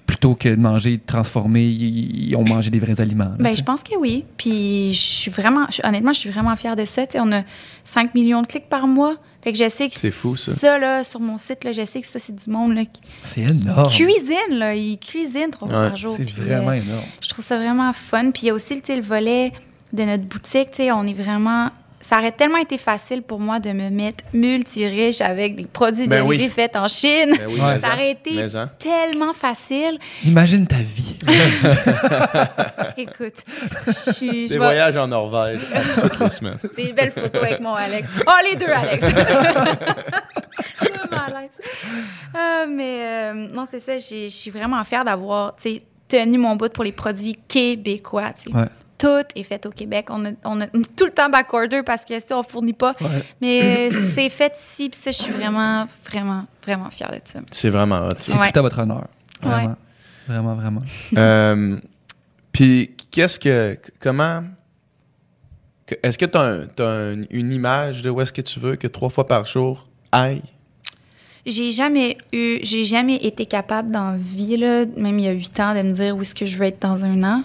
plutôt que de manger transformé, ils, ils ont mangé des vrais aliments. là, Ben, je pense que oui. Puis je suis vraiment, je- honnêtement, je suis vraiment fière de ça. On a 5 millions de clics par mois. Fait que je sais que C'est fou, ça. ça, là, sur mon site, là, je sais que ça, c'est du monde là, qui C'est énorme. cuisine. Là, ils cuisinent trois fois par jour. C'est Puis, vraiment euh, énorme. je trouve ça vraiment fun. Puis il y a aussi le volet de notre boutique. Tu sais, on est vraiment. Ça aurait tellement été facile pour moi de me mettre multi-riche avec des produits Ben dérivés oui. faits en Chine. Ben oui, Ouais. mais Ça aurait été mais en. tellement facile. Imagine ta vie. Écoute, je suis. Des voyages en Norvège toutes les semaines. Des belles photos avec mon Alex. Oh, les deux Alex. Vraiment, Alex. Euh, mais euh, non, c'est ça. Je suis vraiment fière d'avoir tenu mon bout pour les produits québécois. Ouais. Tout est fait au Québec. On a, on a tout le temps backorder parce que on fournit pas. Ouais. Mais euh, c'est fait ici. Puis ça, je suis vraiment, vraiment, vraiment fière de ça. C'est vraiment hot. C'est Ouais. tout à votre honneur. Vraiment. Ouais. Vraiment, vraiment. Euh, Puis, qu'est-ce que. Comment. Est-ce que tu as, une image de où est-ce que tu veux que trois fois par jour aille? J'ai jamais eu, j'ai jamais été capable dans la vie, là, même il y a huit ans, de me dire où est-ce que je veux être dans un an.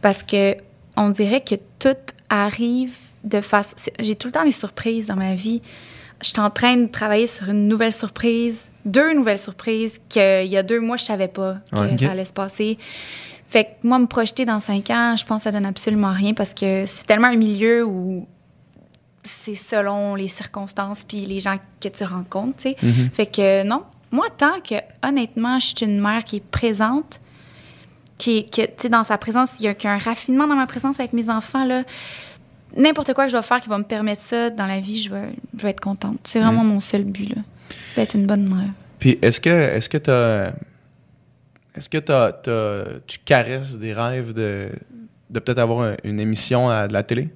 Parce que on dirait que tout arrive de face. c'est- J'ai tout le temps des surprises dans ma vie. Je suis en train de travailler sur une nouvelle surprise, deux nouvelles surprises qu'il y a deux mois, je savais pas que Ouais. Ça allait se passer. Fait que moi, me projeter dans cinq ans, je pense que ça donne absolument rien parce que c'est tellement un milieu où c'est selon les circonstances puis les gens que tu rencontres, tu sais. Fait que non, moi, tant que, honnêtement, je suis une mère qui est présente, qui, que, tu sais, dans sa présence, il y a qu'un raffinement dans ma présence avec mes enfants, là. N'importe quoi que je vais faire qui va me permettre ça dans la vie, je vais, je vais être contente. C'est vraiment mon seul but, là. D'être une bonne mère. Puis, est-ce que est-ce que t'as. Est-ce que t'as, t'as- tu caresses des rêves de, de peut-être avoir un- une émission à de la télé?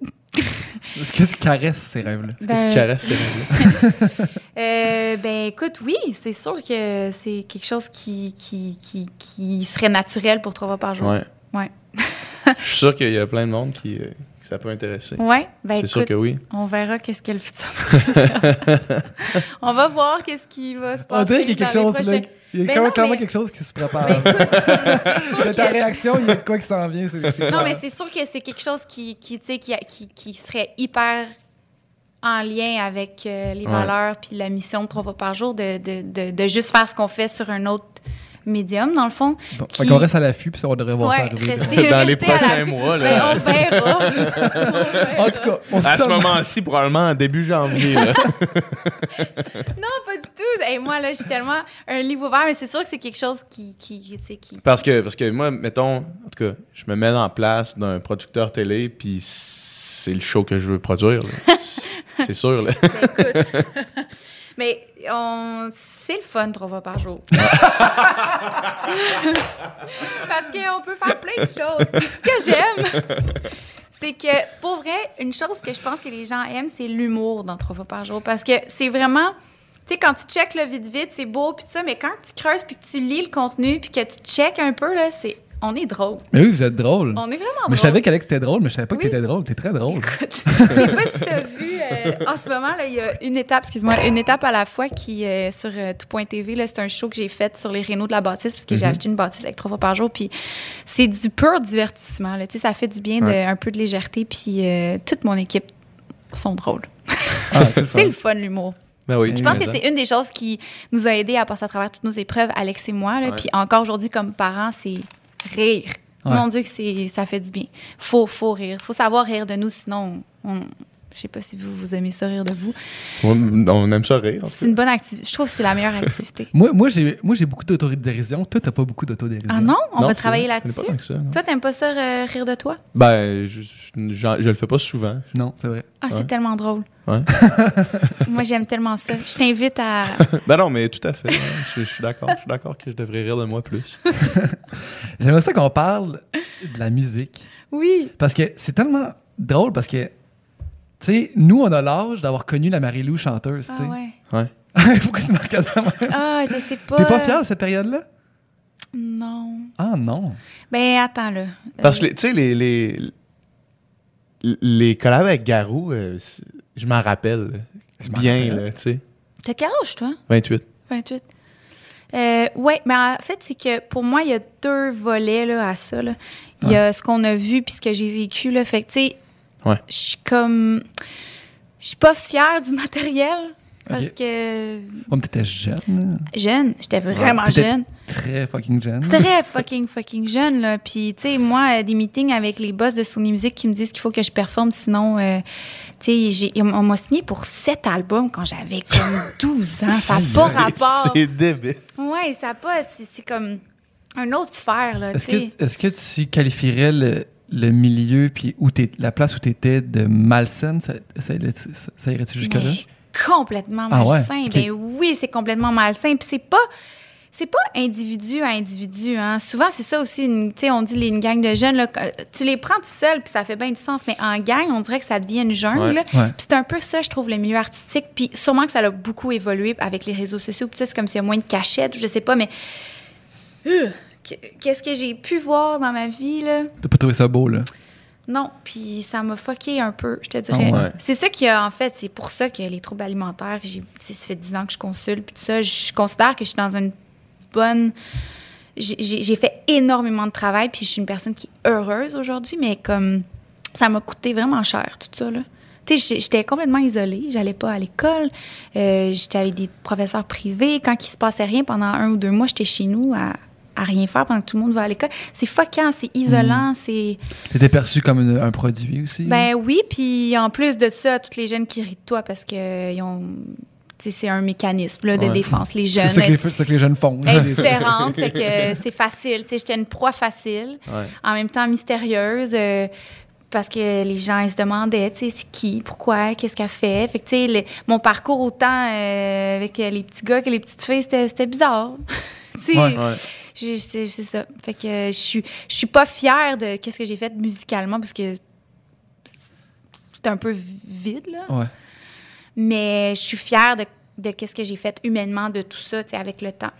Est-ce que tu caresses ces rêves-là? Est-ce que Ben- tu caresses ces rêves-là? Euh, ben écoute, oui, c'est sûr que c'est quelque chose qui, qui, qui, qui serait naturel pour trois fois par jour. Ouais. Ouais. Je suis sûr qu'il y a plein de monde qui, euh, que ça peut intéresser. Ouais, ben C'est sûr que oui. on verra qu'est-ce que le futur. on va voir qu'est-ce qui va se passer. On dirait qu'il y a quelque chose, prochains- il y a non, clairement mais- quelque chose qui se prépare. Ben, ta réaction, il y a quoi qui s'en vient. Non, mais c'est sûr que c'est quelque chose qui, qui, tu sais, qui, qui, qui serait hyper en lien avec euh, les Ouais. valeurs puis la mission de trois fois par jour de, de, de, de juste faire ce qu'on fait sur un autre médium, dans le fond. Bon, qui- fait qu'on reste à l'affût, puis on devrait voir ça arriver. restez, Dans les restez prochains mois, là. On verra. En tout cas, on À ce moment-ci, probablement en début janvier. là. Non, pas du tout. Hey, moi, là, j'ai tellement un livre ouvert, mais c'est sûr que c'est quelque chose qui, qui, tu sais, qui... Parce que, parce que moi, mettons, en tout cas, je me mets en place d'un producteur télé, puis c'est le show que je veux produire. c'est sûr. Là. Écoute. Mais on... c'est le fun trois fois par jour. Parce qu'on peut faire plein de choses. Puis ce que j'aime, c'est que, pour vrai, une chose que je pense que les gens aiment, c'est l'humour dans trois fois par jour. Parce que c'est vraiment... Tu sais, quand tu checkes le vite vite, c'est beau puis ça, mais quand tu creuses puis que tu lis le contenu puis que tu checkes un peu là, c'est on est drôle. Mais oui, vous êtes drôle. On est vraiment Mais je drôle. savais qu'Alex était drôle, mais je savais pas que Oui. t'étais drôle. T'es très drôle. Écoute, je sais pas si t'as vu, euh, en ce moment, là, il y a une étape, excuse-moi, une étape à la fois qui est sur euh, tout.tv. là, C'est un show que j'ai fait sur les rénaux de la bâtisse, parce que j'ai Mhm. acheté une bâtisse avec trois fois par jour. Puis c'est du pur divertissement. Là, Tu sais, ça fait du bien, de, Ouais. un peu de légèreté. Puis euh, toute mon équipe sont drôles. Ah, c'est le fun. L'humour. Ben oui. Je pense que c'est une des choses qui nous a aidés à passer à travers toutes nos épreuves, Alex et moi. Là. Ouais. Puis encore aujourd'hui, comme parents, c'est rire. Ouais. Mon Dieu, que c'est, ça fait du bien. Faut, faut rire. Faut savoir rire de nous, sinon, on, je sais pas si vous, vous aimez ça rire de vous. On on aime ça rire. C'est fait. une bonne activité. Je trouve que c'est la meilleure activité. Moi, moi j'ai moi, j'ai beaucoup d'autodérision. Toi, t'as pas beaucoup d'autodérision. Ah non? On Non, va travailler là-dessus? Toi, t'aimes pas ça, euh, rire de toi? Ben, je, je, je le fais pas souvent. Non, c'est vrai. Ah, c'est Ouais. tellement drôle. Ouais. Moi, j'aime tellement ça. Je t'invite à. Ben non, mais tout à fait. Je, je suis d'accord. Je suis d'accord que je devrais rire de moi plus. J'aimerais ça qu'on parle de la musique. Oui. Parce que c'est tellement drôle parce que, tu sais, nous, on a l'âge d'avoir connu la Marie-Lou chanteuse, tu Ah sais. ouais. Pourquoi tu me regardes? Ah, je sais pas. T'es pas fier de cette période-là? Non. Ah non. Ben, attends, là. Parce que, Euh, tu sais, les, les, les collabs avec Garou, euh, je m'en rappelle Je bien, rappelle. là, tu sais. T'as quel âge, toi? 28. 28. Euh, ouais, mais en fait, c'est que pour moi, il y a deux volets là, à ça. là. Il y a ce qu'on a vu puis ce que j'ai vécu. Là. Fait que, tu sais, Ouais. je suis comme. Je suis pas fière du matériel parce que. Comme t'étais jeune. Jeune, j'étais vraiment jeune. très fucking jeune. Très fucking, fucking jeune, là. Puis, tu sais, moi, euh, des meetings avec les boss de Sony Music qui me disent qu'il faut que je performe, sinon, euh, tu sais, on m'a signé pour sept albums quand j'avais comme 12 ans. Ça n'a pas rapport. C'est débile. Ouais, ça a pas. C'est comme un autre sphère, là. Est-ce que, est-ce que tu qualifierais le, le milieu puis où la place où tu étais de malsaine? Ça, ça, ça- ça irait-tu jusque-là? Complètement Ah ouais? malsain. Ben oui, c'est complètement malsain. Puis c'est pas. C'est pas individu à individu. Hein. Souvent, c'est ça aussi. une- Tu sais, on dit les, une gang de jeunes. Là, tu les prends tout seul, puis ça fait bien du sens. Mais en gang, on dirait que ça devient une jungle. Ouais. là. Ouais. Puis c'est un peu ça, je trouve, le milieu artistique. Puis sûrement que ça a beaucoup évolué avec les réseaux sociaux. Puis c'est comme s'il y a moins de cachette, ou je sais pas, mais. Euh, Qu'est-ce que j'ai pu voir dans ma vie, là? T'as pas trouvé ça beau, là? Non, puis ça m'a fucké un peu, je te dirais. Ah ouais. C'est ça qui a, en fait, c'est pour ça que les troubles alimentaires, j'ai, ça fait 10 ans que je consulte, puis tout ça, je considère que je suis dans une bonne... J'ai, fait énormément de travail, puis je suis une personne qui est heureuse aujourd'hui, mais comme ça m'a coûté vraiment cher, tout ça, là. Tu sais, j'étais complètement isolée, j'allais pas à l'école, euh, j'étais avec des professeurs privés. Quand il se passait rien pendant un ou deux mois, j'étais chez nous à, à rien faire pendant que tout le monde va à l'école. C'est fuckant, c'est isolant, c'est... T'étais perçu comme une- un produit aussi? Ben oui, puis en plus de ça, toutes les jeunes qui rient de toi parce que ils ont, tu sais, c'est un mécanisme là, de Ouais. défense. Les c'est jeunes c'est ça que les jeunes font. être différentes, fait que c'est facile. Tu sais, j'étais une proie facile, Ouais. en même temps mystérieuse. euh, parce que les gens, ils se demandaient, tu sais, c'est qui, pourquoi, qu'est-ce qu'elle fait. Fait que, tu sais, le- mon parcours autant euh, avec les petits gars que les petites filles, c'était c'était bizarre. tu sais, Ouais. C'est ça. Fait que euh, je suis, je suis pas fière de qu'est-ce que j'ai fait musicalement parce que c'est un peu vide, là. Ouais. Mais je suis fière de, de qu'est-ce que j'ai fait humainement de tout ça, tu sais, avec le temps.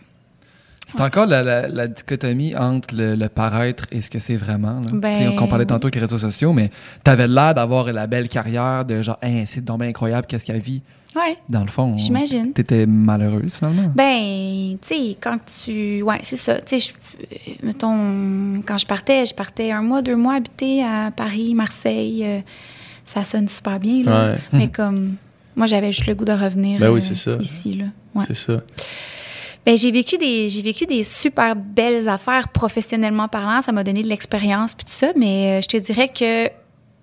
C'est encore la, la- la dichotomie entre le, le paraître et ce que c'est vraiment. Là. Ben, Tu sais, on parlait tantôt avec les réseaux sociaux, mais t'avais l'air d'avoir la belle carrière de genre, Hey, c'est donc bien incroyable, qu'est-ce qu'elle vit. Ouais, Dans le fond, j'imagine. t'étais malheureuse finalement. Ben, tu sais, quand tu. Ouais, c'est ça. Tu sais, mettons, quand je partais, je partais un mois, deux mois habiter à Paris, Marseille. euh, ça sonne super bien, là. Ouais. Mais comme. Moi, j'avais juste le goût de revenir Ben oui, euh, c'est ça. ici, là. Ouais. C'est ça. Ben, j'ai vécu des j'ai vécu des super belles affaires professionnellement parlant, ça m'a donné de l'expérience puis tout ça, mais euh, je te dirais que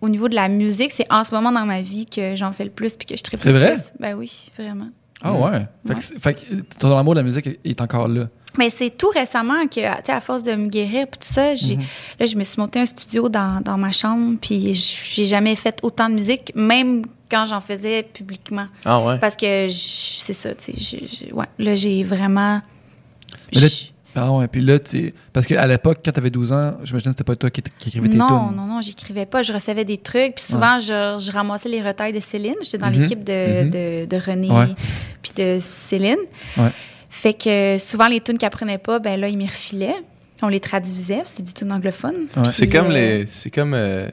au niveau de la musique, c'est en ce moment dans ma vie que j'en fais le plus puis que je tripe C'est le vrai? plus. Ben oui, vraiment. Ah ouais. Fait que, c'est- fait que ton amour de la musique est encore là. Mais c'est tout récemment que, tu sais, à force de me guérir puis tout ça, j'ai, là, je me suis monté un studio dans, dans ma chambre puis j'ai jamais fait autant de musique, même quand j'en faisais publiquement. Ah ouais. Parce que c'est ça, tu sais, ouais, là, j'ai vraiment... Mais là, Ah puis là, tu parce qu'à l'époque, quand tu avais 12 ans, j'imagine que c'était pas toi qui, qui écrivais tes Non, tunes. non, non, j'écrivais pas. Je recevais des trucs. Puis souvent, je, je ramassais les retails de Céline. J'étais dans Mhm. l'équipe de, Mhm. de, de René Ouais. puis de Céline. Ouais. Fait que souvent, les tunes qu'elle prenait pas, ben là, ils m'y refilaient. On les traduisait. C'était des tunes anglophones. Ouais. C'est comme euh, les. C'est comme euh,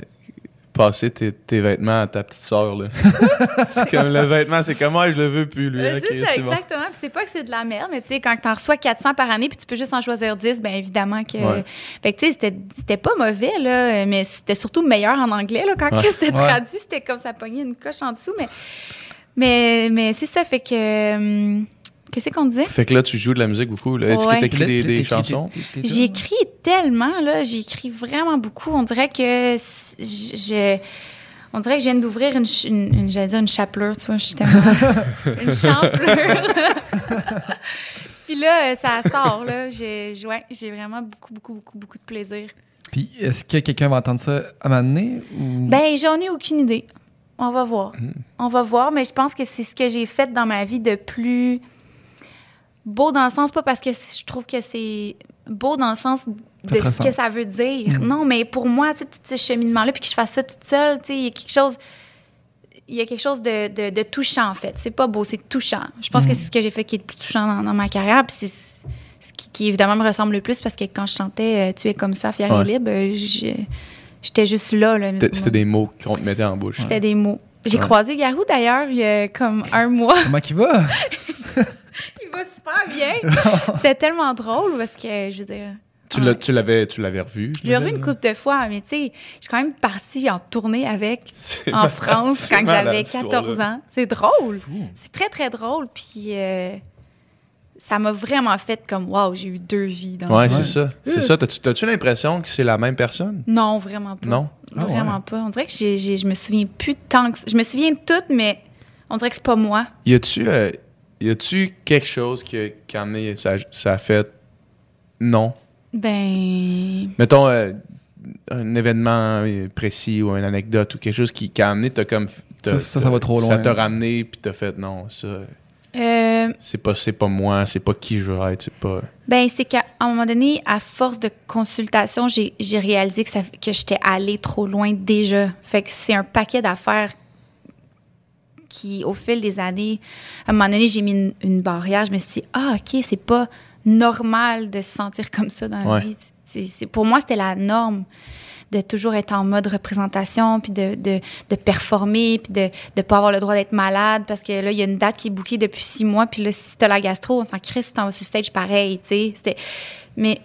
passer tes, tes vêtements à ta petite soeur, là. c'est comme le vêtement, c'est comme, ah, je le veux plus, lui. Euh, c'est ça, bon. exactement. Puis c'est pas que c'est de la merde, mais tu sais, quand t'en reçois 400 par année, puis tu peux juste en choisir 10, bien évidemment que. Ouais. Fait que tu sais, c'était- c'était pas mauvais, là, mais c'était surtout meilleur en anglais, là. Quand Ouais. c'était Ouais. traduit, c'était comme ça pognait une coche en dessous, mais. Mais, mais c'est ça, fait que. hum, Qu'est-ce qu'on disait? Fait que là, tu joues de la musique beaucoup. Là. Est-ce Ouais. que t'écris Là, des, des chansons? écrit tellement, là. J'ai écrit vraiment beaucoup. On dirait que je. On dirait que je viens d'ouvrir une, une, une- j'allais dire une chapelure, tu vois, je suis tellement... une champlure. Puis là, ça sort, là. J'ai, ouais, j'ai vraiment beaucoup, beaucoup, beaucoup, beaucoup de plaisir. Puis est-ce que quelqu'un va entendre ça à un moment donné? Ou... Ben, j'en ai aucune idée. On va voir. Hmm. On va voir, mais je pense que c'est ce que j'ai fait dans ma vie de plus beau dans le sens, pas parce que je trouve que c'est beau dans le sens de ce que ça veut dire. Mhm. Non, mais pour moi, tu sais, tout ce cheminement-là, puis que je fasse ça toute seule, tu sais, il y a quelque chose... Il y a quelque chose de, de- de touchant, en fait. C'est pas beau, c'est touchant. Je pense que Mhm. c'est ce que j'ai fait qui est le plus touchant dans, dans ma carrière. Puis c'est ce qui, qui, évidemment, me ressemble le plus parce que quand je chantais euh, Tu es comme ça, fier Ouais. et libre, euh, j'étais juste là. là C'était c'était des mots qu'on te mettait en bouche. c'était des mots. J'ai Ouais. croisé Garou d'ailleurs il y a comme un mois. Comment qu'il va? va super bien. C'était tellement drôle parce que, je veux dire, Tu l'as- tu l'avais tu l'avais revu? j'ai revu une couple de fois, mais tu sais, je suis quand même partie en tournée avec C'est en malade, France quand j'avais cette 14 histoire-là. ans. C'est drôle. C'est très, très drôle. Puis euh, ça m'a vraiment fait comme, waouh, j'ai eu deux vies dans Ouais, c'est ça. C'est ça. T'as-tu t'as-tu l'impression que c'est la même personne? Non, vraiment pas. Non? Ah ouais. Vraiment pas. On dirait que j'ai, j'ai- je me souviens plus de tant que... Je me souviens de tout, mais on dirait que c'est pas moi. Y a-tu euh, y a-tu quelque chose qui a, qui a amené ça, ça a fait non? Ben... Mettons euh, un événement euh, précis ou une anecdote ou quelque chose qui, qui a amené, t'as comme. t'as- Ça, ça, ça va trop Ça loin. t'a ramené, puis t'as fait non, ça, Euh, c'est pas, c'est pas moi, c'est pas qui je veux être, c'est pas. Ben, c'est qu'à un moment donné, à force de consultation, j'ai j'ai réalisé que, ça, que j'étais allée trop loin déjà. Fait que c'est un paquet d'affaires qui, au fil des années, à un moment donné, j'ai mis une, une barrière. Je me suis dit, ah, OK, c'est pas normal de se sentir comme ça dans la vie. Pour moi, c'était la norme de toujours être en mode représentation, puis de, de, de performer, puis de ne pas avoir le droit d'être malade, parce que là, il y a une date qui est bookée depuis six mois, puis là, si t'as la gastro, on s'en crée si t'en vas sur stage pareil, tu sais. Mais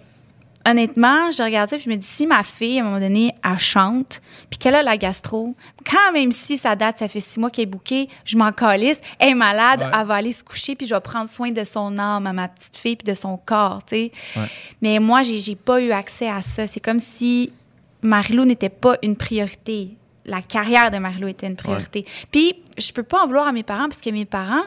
honnêtement, je regarde ça, puis je me dis, si ma fille, à un moment donné, elle chante, puis qu'elle a la gastro, quand même si sa date, ça fait six mois qu'elle est bookée, je m'en calisse, elle est malade, Ouais. elle va aller se coucher, puis je vais prendre soin de son âme, à ma petite fille, puis de son corps, tu sais. Ouais. Mais moi, j'ai j'ai pas eu accès à ça. C'est comme si Marilou n'était pas une priorité. La carrière de Marilou était une priorité. Puis, je peux pas en vouloir à mes parents, parce que mes parents,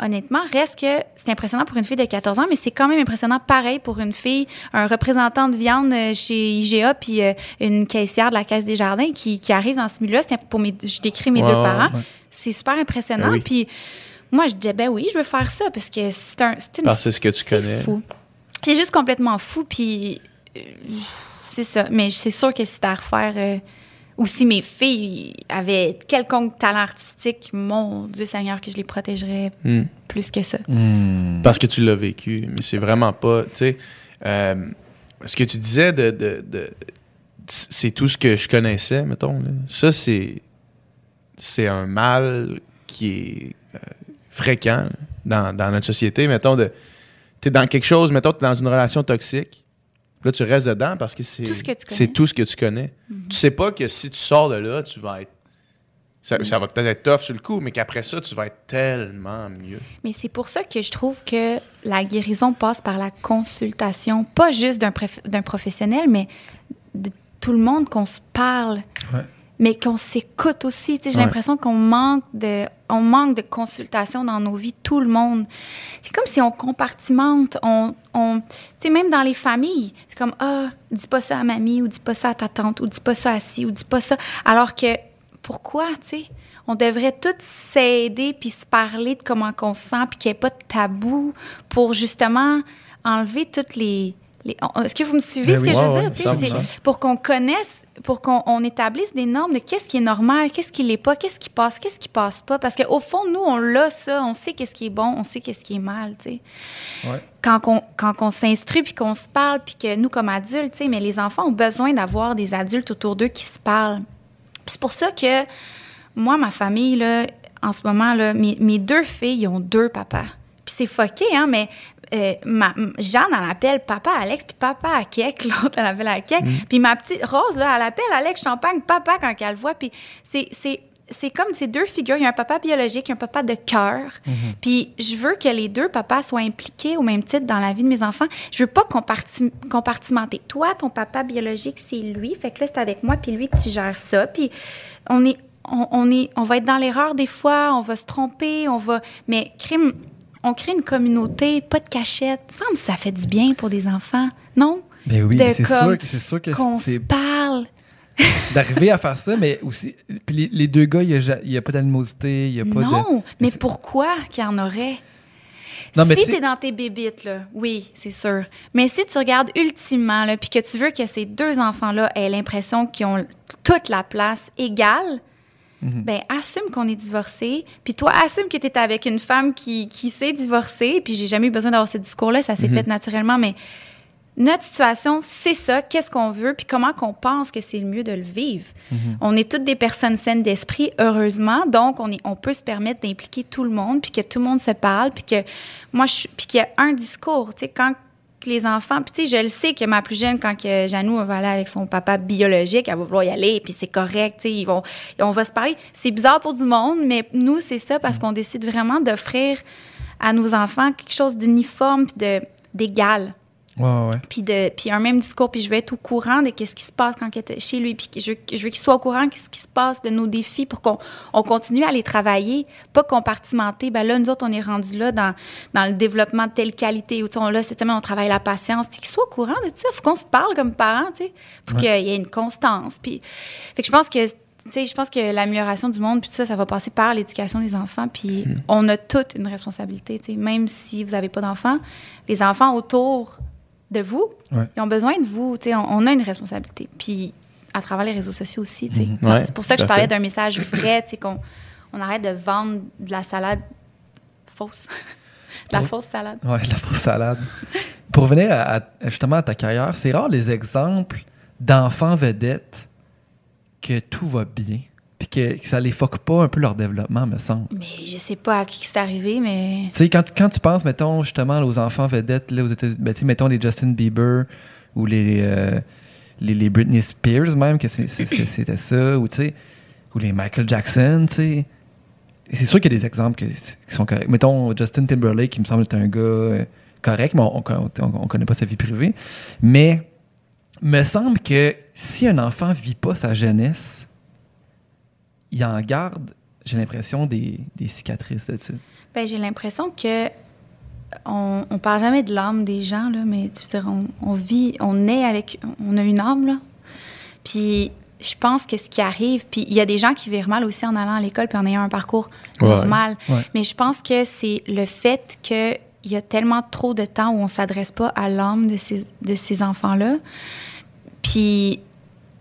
honnêtement, reste que c'est impressionnant pour une fille de 14 ans, mais c'est quand même impressionnant pareil pour une fille, un représentant de viande euh, chez IGA, puis euh, une caissière de la Caisse des Jardins qui, qui arrive dans ce milieu-là. Pour mes, je décris mes deux parents. ouais. C'est super impressionnant. Ben oui. Puis, moi, je disais, ben oui, je veux faire ça, parce que c'est un. c'est une- Parce que ce que tu connais. fou. C'est juste complètement fou, puis euh, c'est ça. Mais c'est sûr que si c'était à refaire, euh, ou si mes filles avaient quelconque talent artistique, mon Dieu Seigneur, que je les protégerais Hmm. plus que ça. Hmm. Parce que tu l'as vécu, mais c'est vraiment pas. Tu sais, euh, ce que tu disais de. de- de- c'est tout ce que je connaissais, mettons. là. Ça, c'est. C'est un mal qui est euh, fréquent dans, dans notre société. Mettons, de. T'es dans quelque chose, mettons, t'es dans une relation toxique. Là, tu restes dedans parce que c'est Tout ce que tu connais. c'est tout ce que tu connais. Tu sais pas que si tu sors de là, tu vas être. Ça, ça va peut-être être tough sur le coup, mais qu'après ça, tu vas être tellement mieux. Mais c'est pour ça que je trouve que la guérison passe par la consultation, pas juste d'un professionnel, mais de tout le monde qu'on se parle, Ouais. mais qu'on s'écoute aussi. Tu sais, J'ai Ouais. l'impression qu'on manque de, on manque de consultation dans nos vies, tout le monde. C'est comme si on compartimente, on, on tu sais, même dans les familles, c'est comme ah, dis pas ça à mamie ou dis pas ça à ta tante ou dis pas ça à ci ou dis pas ça, alors que pourquoi, tu sais? On devrait tous s'aider puis se parler de comment on se sent puis qu'il n'y ait pas de tabou pour justement enlever toutes les. Est-ce que vous me suivez Ben ce oui. que je veux ouais, dire? Tu sais, 100%. c'est pour qu'on connaisse, pour qu'on on établisse des normes de qu'est-ce qui est normal, qu'est-ce qui l'est pas, qu'est-ce qui passe, qu'est-ce qui passe pas. Parce qu'au fond, nous, on l'a ça, on sait qu'est-ce qui est bon, on sait qu'est-ce qui est mal, tu sais. Ouais. Quand on, quand on s'instruit puis qu'on se parle, puis que nous, comme adultes, tu sais, mais les enfants ont besoin d'avoir des adultes autour d'eux qui se parlent. C'est pour ça que moi, ma famille, là, en ce moment, là, mes, mes deux filles, ils ont deux papas. Puis c'est fucké, hein, mais euh, ma, Jeanne, elle appelle papa Alex, puis papa à Kek, l'autre, elle appelle à Kek. Puis ma petite Rose, là, elle appelle Alex Champagne papa quand elle le voit. Puis c'est, c'est, comme ces deux figures. Il y a un papa biologique, un papa de cœur. Puis je veux que les deux papas soient impliqués au même titre dans la vie de mes enfants. Je veux pas comparti- compartimenter. Toi, ton papa biologique, c'est lui. Fait que là, c'est avec moi, puis lui, tu gères ça. Puis on est, on, on est, on va être dans l'erreur des fois, on va se tromper, on va. Mais crime, on crée une communauté, pas de cachette. Il me semble que ça fait du bien pour des enfants, non? Ben oui, c'est sûr que c'est sûr que Qu'on c'est se parle. d'arriver à faire ça, mais aussi puis les, les deux gars, il y a, pas d'animosité, il y a pas de Non, mais pourquoi qu'il y en aurait? Non, mais si tu es dans tes bébites, là, oui, c'est sûr. Mais si tu regardes ultimement, là, puis que tu veux que ces deux enfants-là aient l'impression qu'ils ont toute la place égale, Mhm. ben assume qu'on est divorcé. Puis toi, assume que tu es avec une femme qui, qui s'est divorcée. Puis j'ai jamais eu besoin d'avoir ce discours-là, ça s'est Mhm. fait naturellement. Mais notre situation, c'est ça. Qu'est-ce qu'on veut? Puis comment qu'on pense que c'est le mieux de le vivre? Mhm. On est toutes des personnes saines d'esprit, heureusement. Donc, on, est, on peut se permettre d'impliquer tout le monde, puis que tout le monde se parle, puis que moi, je, puis qu'il y a un discours. Tu sais, quand les enfants, puis tu sais, je le sais que ma plus jeune, quand que Janou va aller avec son papa biologique, elle va vouloir y aller, puis c'est correct, tu sais, on va se parler. C'est bizarre pour du monde, mais nous, c'est ça parce qu'on décide vraiment d'offrir à nos enfants quelque chose d'uniforme, puis d'égal Ouais, ouais, ouais. puis de puis un même discours puis je veux être au courant de qu'est-ce qui se passe quand il était chez lui puis je, veux- je veux qu'il soit au courant de ce qui se passe de nos défis pour qu'on on continue à les travailler pas compartimenter ben là nous autres on est rendu là dans, dans le développement de telle qualité ou on là cette semaine on travaille la patience qu'il soit au courant de ça faut qu'on se parle comme parents tu sais pour qu'il y ait une constance puis fait que je pense que tu sais, je pense que l'amélioration du monde, puis tout ça, ça va passer par l'éducation des enfants. Puis on a toute une responsabilité. tu sais. Même si vous n'avez pas d'enfants, les enfants autour de vous, Ouais. ils ont besoin de vous. On, on a une responsabilité. Puis à travers les réseaux sociaux aussi. Mhm. Ouais, c'est pour ça que je parlais d'un message vrai, qu'on on arrête de vendre de la salade fausse. de la fausse salade. Ouais, la fausse salade. Pour revenir à, à- justement à ta carrière, c'est rare les exemples d'enfants vedettes que tout va bien, puis que, que ça les foque pas un peu leur développement, me semble. Mais je sais pas à qui c'est arrivé, mais. Tu sais, quand, quand tu penses, mettons, justement, aux enfants vedettes, là, aux États-Unis, ben, tu sais, mettons les Justin Bieber ou les, euh, les, les Britney Spears, même, que c'était ça, ou tu sais, ou les Michael Jackson, tu sais. C'est sûr qu'il y a des exemples que- qui sont corrects. Mettons Justin Timberlake, qui me semble être un gars euh, correct, mais on, on, on connaît pas sa vie privée. Mais me semble que si un enfant vit pas sa jeunesse, il en garde, j'ai l'impression, des, des cicatrices là-dessus. Ben, j'ai l'impression que on, on parle jamais de l'âme des gens, là, mais tu veux dire, on, on vit, on est avec, on a une âme, là. Puis je pense que ce qui arrive, puis il y a des gens qui virent mal aussi en allant à l'école puis en ayant un parcours Ouais. normal. Ouais. Mais je pense que c'est le fait qu'il y a tellement trop de temps où on s'adresse pas à l'âme de ces, de ces enfants-là. Puis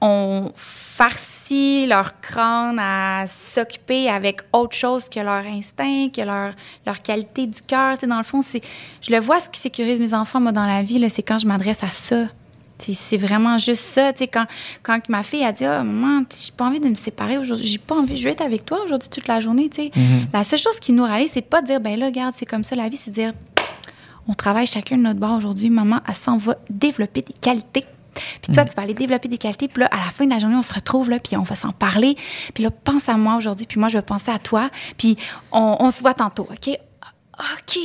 on farcit leur crâne à s'occuper avec autre chose que leur instinct, que leur, leur qualité du cœur. Dans le fond, c'est, je le vois, ce qui sécurise mes enfants, moi, dans la vie, là, c'est quand je m'adresse à ça. C'est vraiment juste ça. Quand, quand ma fille a dit Ah, maman, tu sais, j'ai pas envie de me séparer aujourd'hui, j'ai pas envie, je vais être avec toi aujourd'hui toute la journée. sais. La seule chose qui nous rallie, c'est pas de dire Ben là, regarde, c'est comme ça la vie, c'est de dire on travaille chacun de notre bord aujourd'hui. Maman, elle s'en va développer des qualités. Puis toi, tu vas aller développer des qualités. Puis là, à la fin de la journée, on se retrouve là, puis on va s'en parler. Puis là, pense à moi aujourd'hui, puis moi, je vais penser à toi. Puis on, on se voit tantôt, OK? OK.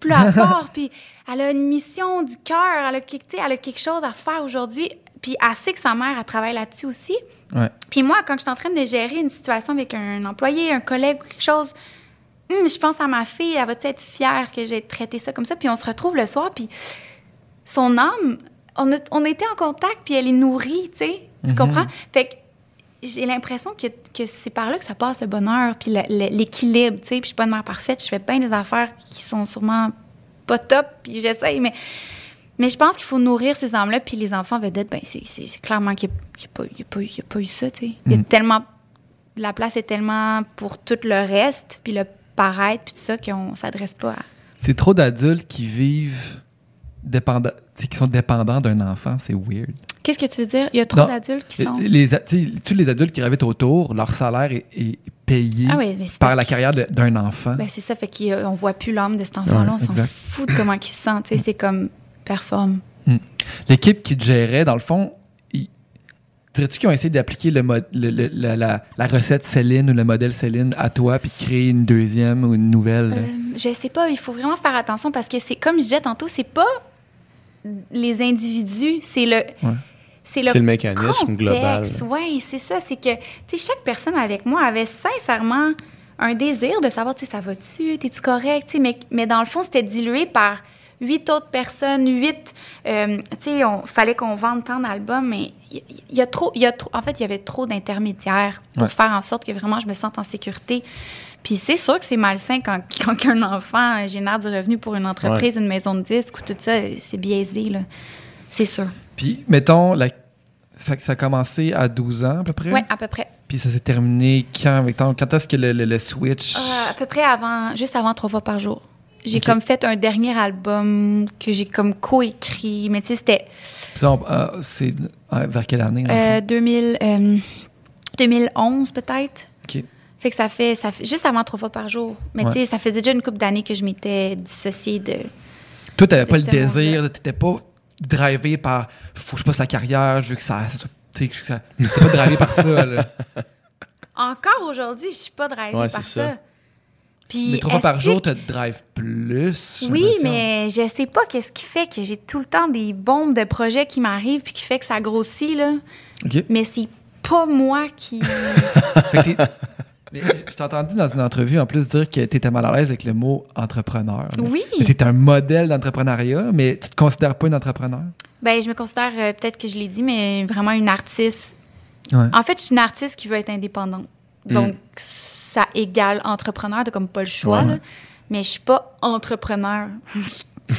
Puis là, elle part, puis elle a une mission du cœur. Elle, a elle a quelque chose à faire aujourd'hui. Puis elle sait que sa mère, elle travaille là-dessus aussi. Ouais. Puis moi, quand je suis en train de gérer une situation avec un employé, un collègue ou quelque chose, hum, je pense à ma fille, elle va être fière que j'ai traité ça comme ça? Puis on se retrouve le soir, puis son âme, on a, on été en contact, puis elle est nourrie, tu sais. Tu comprends? Fait que j'ai l'impression que, que c'est par là que ça passe le bonheur, puis l'équilibre, tu sais. Puis je suis pas une mère parfaite, je fais bien des affaires qui sont sûrement pas top, puis j'essaye, mais, mais je pense qu'il faut nourrir ces âmes-là, puis les enfants vedettes, ben, c'est, clairement qu'il n'y a, a a pas eu ça, tu sais. Il y a Mm. tellement. La place est tellement pour tout le reste, puis le paraître, puis tout ça, qu'on s'adresse pas à. C'est trop d'adultes qui vivent sais, qui sont dépendants d'un enfant, c'est weird. Qu'est-ce que tu veux dire? Il y a trop Non. d'adultes qui sont. Les, tu sais, tous les adultes qui gravitent autour, leur salaire est, est payé Ah oui, mais c'est par la carrière de- d'un enfant. Ben, c'est ça, fait qu'on voit plus l'âme de cet enfant-là. Ouais, on s'en fout de comment il se sent. tu sais, C'est comme performe. L'équipe qui te gérait, dans le fond, ils- dirais-tu qu'ils ont essayé d'appliquer le mod- le- le- la, la- la recette Céline ou le modèle Céline à toi, puis de créer une deuxième ou une nouvelle? Euh, je sais pas, il faut vraiment faire attention parce que c'est comme je disais tantôt, c'est pas les individus, c'est le. Ouais. C'est le mécanisme global. Oui, c'est ça. C'est que, tu sais, chaque personne avec moi avait sincèrement un désir de savoir, tu sais, ça va-tu, t'es-tu correct, tu sais, mais, mais dans le fond, c'était dilué par huit autres personnes, huit, euh, tu sais, on fallait qu'on vende tant d'albums, mais il y, a trop, il y a trop, en fait, il y avait trop d'intermédiaires pour Ouais. faire en sorte que vraiment je me sente en sécurité. Puis c'est sûr que c'est malsain quand, quand un enfant génère du revenu pour une entreprise, une maison de disques ou tout ça, c'est biaisé, là. C'est sûr. Puis, mettons, la... fait que ça a commencé à 12 ans à peu près? Oui, à peu près. Puis ça s'est terminé quand? Quand est-ce que le, le- le switch... Euh, à peu près avant, juste avant trois fois par jour. J'ai comme fait un dernier album que j'ai comme coécrit, mais tu sais, c'était Puis ça, on- ah, c'est ah, vers quelle année? dans le euh, fond? 2000, euh, 2011 peut-être. OK. Fait que ça fait, ça fait juste avant trois fois par jour. Mais Ouais. tu sais, ça faisait déjà une couple d'années que je m'étais dissociée de. Toi, t'avais pas le désir, t'étais pas drivé par faut que je passe la carrière, je veux que ça. ça soit- tu sais, que ça t'étais pas drivé par ça. Là. Encore aujourd'hui, je suis pas drivée Ouais, par ça. ça. Puis Mais trois fois par jour, te drive plus. Oui, mais je sais pas qu'est-ce qui fait que j'ai tout le temps des bombes de projets qui m'arrivent puis qui fait que ça grossit, là. OK. Mais c'est pas moi qui. Fait que t'es- mais je t'ai entendu dans une entrevue en plus dire que tu étais mal à l'aise avec le mot entrepreneur. là. Oui. Tu es un modèle d'entrepreneuriat, mais tu te considères pas une entrepreneur? Ben, je me considère, euh, peut-être que je l'ai dit, mais vraiment une artiste. Ouais. En fait, je suis une artiste qui veut être indépendante. Donc, ça égale entrepreneur, de comme pas le choix, Ouais. là. Mais je suis pas entrepreneur. Tu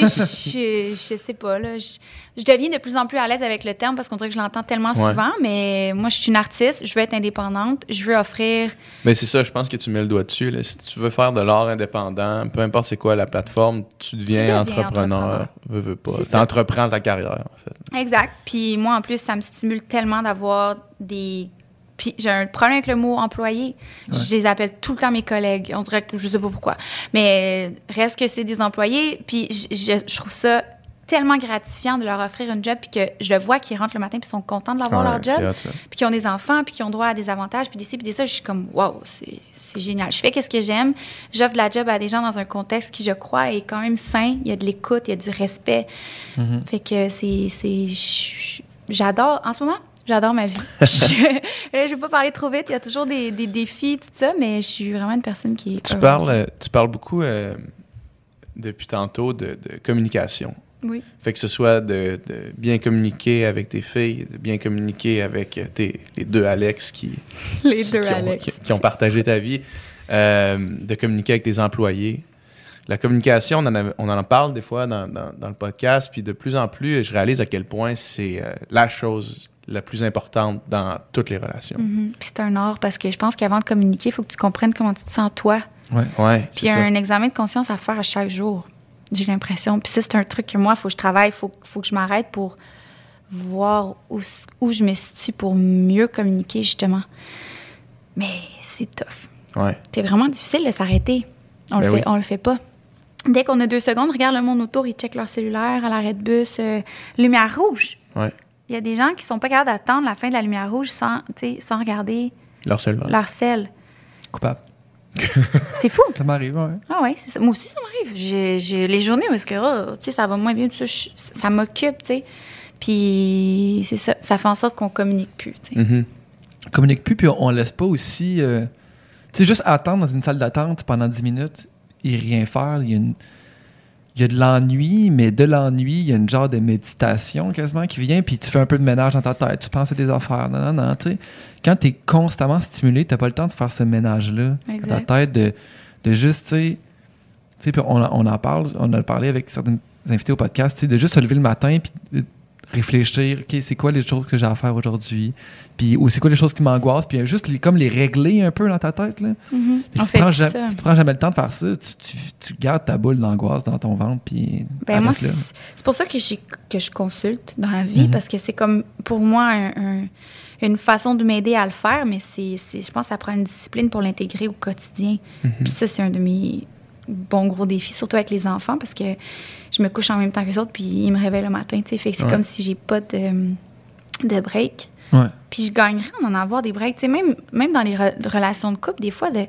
je, je sais pas, là. Je, je deviens de plus en plus à l'aise avec le terme parce qu'on dirait que je l'entends tellement Ouais. souvent, mais moi, je suis une artiste, je veux être indépendante, je veux offrir. Mais c'est ça, je pense que tu mets le doigt dessus. là. Si tu veux faire de l'art indépendant, peu importe c'est quoi la plateforme, tu deviens, deviens entrepreneur. entrepreneur. Veux, veux pas. Tu entreprends ta carrière, en fait. Exact. Puis moi, en plus, ça me stimule tellement d'avoir des. Puis j'ai un problème avec le mot employé. Je les appelle tout le temps mes collègues. On dirait que je sais pas pourquoi. Mais reste que c'est des employés. Puis je, trouve ça tellement gratifiant de leur offrir une job. Puis que je le vois qu'ils rentrent le matin puis sont contents de l'avoir Ouais, leur job. hot. Puis qu'ils ont des enfants puis qu'ils ont droit à des avantages. Puis des ci, puis des ça. Je suis comme, waouh, c'est génial. Je fais qu'est-ce que j'aime. J'offre de la job à des gens dans un contexte qui, je crois, est quand même sain. Il y a de l'écoute, il y a du respect. Fait que c'est. J'adore. En ce moment, j'adore ma vie. je, je vais pas parler trop vite. Il y a toujours des, des défis, tout ça, mais je suis vraiment une personne qui est. Tu parles, euh, tu parles beaucoup euh, depuis tantôt de, de communication. Oui. Fait que ce soit de, de bien communiquer avec tes filles, de bien communiquer avec euh, tes, les deux Alex qui, Les deux, qui, ont, Alex. qui- qui ont partagé ta vie, euh, de communiquer avec tes employés. La communication, on en, on en parle des fois dans, dans- dans le podcast, puis de plus en plus, je réalise à quel point c'est euh, la chose la plus importante dans toutes les relations. Mhm. C'est un art parce que je pense qu'avant de communiquer, il faut que tu comprennes comment tu te sens toi. Ouais. Ouais, Puis il y a ça. un examen de conscience à faire à chaque jour. J'ai l'impression. Puis ça, c'est un truc que moi, il faut que je travaille, il faut, faut que je m'arrête pour voir où, je me situe pour mieux communiquer, justement. Mais c'est tough. Ouais. C'est vraiment difficile de s'arrêter. On, Ben le fait, oui. on le fait pas. Dès qu'on a deux secondes, regarde le monde autour, ils checkent leur cellulaire à l'arrêt de bus. euh, lumière rouge. Ouais. Il y a des gens qui sont pas capables d'attendre la fin de la lumière rouge sans, sans regarder Leur seul leur sel. Coupable. C'est fou. Ça m'arrive, ouais. Ah ouais, c'est ça. Moi aussi, ça m'arrive. J'ai, j'ai les journées où est-ce que, oh, ça va moins bien, ça, ça m'occupe, tu sais. Puis c'est ça, ça fait en sorte qu'on communique plus, tu sais. Mhm. On communique plus, puis on, on laisse pas aussi. euh, tu sais, juste attendre dans une salle d'attente pendant 10 minutes et rien faire. Il y a, une- il y a de l'ennui, mais de l'ennui, il y a une genre de méditation quasiment qui vient, puis tu fais un peu de ménage dans ta tête. Tu penses à des affaires. Non, non, non. Tu sais, quand tu es constamment stimulé, tu pas le temps de faire ce ménage-là dans ta tête, de, de juste, tu sais, sais, puis on, on en parle, on a parlé avec certains invités au podcast, tu sais, de juste se lever le matin puis de réfléchir, OK, c'est quoi les choses que j'ai à faire aujourd'hui? Puis, ou c'est quoi les choses qui m'angoissent? Puis juste les, comme les régler un peu dans ta tête, là. Mhm. Si tu fait prends, si tu jamais le temps de faire ça, tu, tu, tu gardes ta boule d'angoisse dans ton ventre, puis Ben moi, c'est pour ça que, que je consulte dans la vie, Mhm. parce que c'est comme, pour moi, un- un- une façon de m'aider à le faire, mais c'est, je pense que ça prend une discipline pour l'intégrer au quotidien. Puis ça, c'est un de mes bons gros défis, surtout avec les enfants, parce que je me couche en même temps que les autres, puis ils me réveillent le matin. Fait que c'est Ouais. comme si j'ai pas de, de break. Ouais. Puis je gagnerais à en avoir des breaks. Même, même dans les re- relations de couple, des fois, de,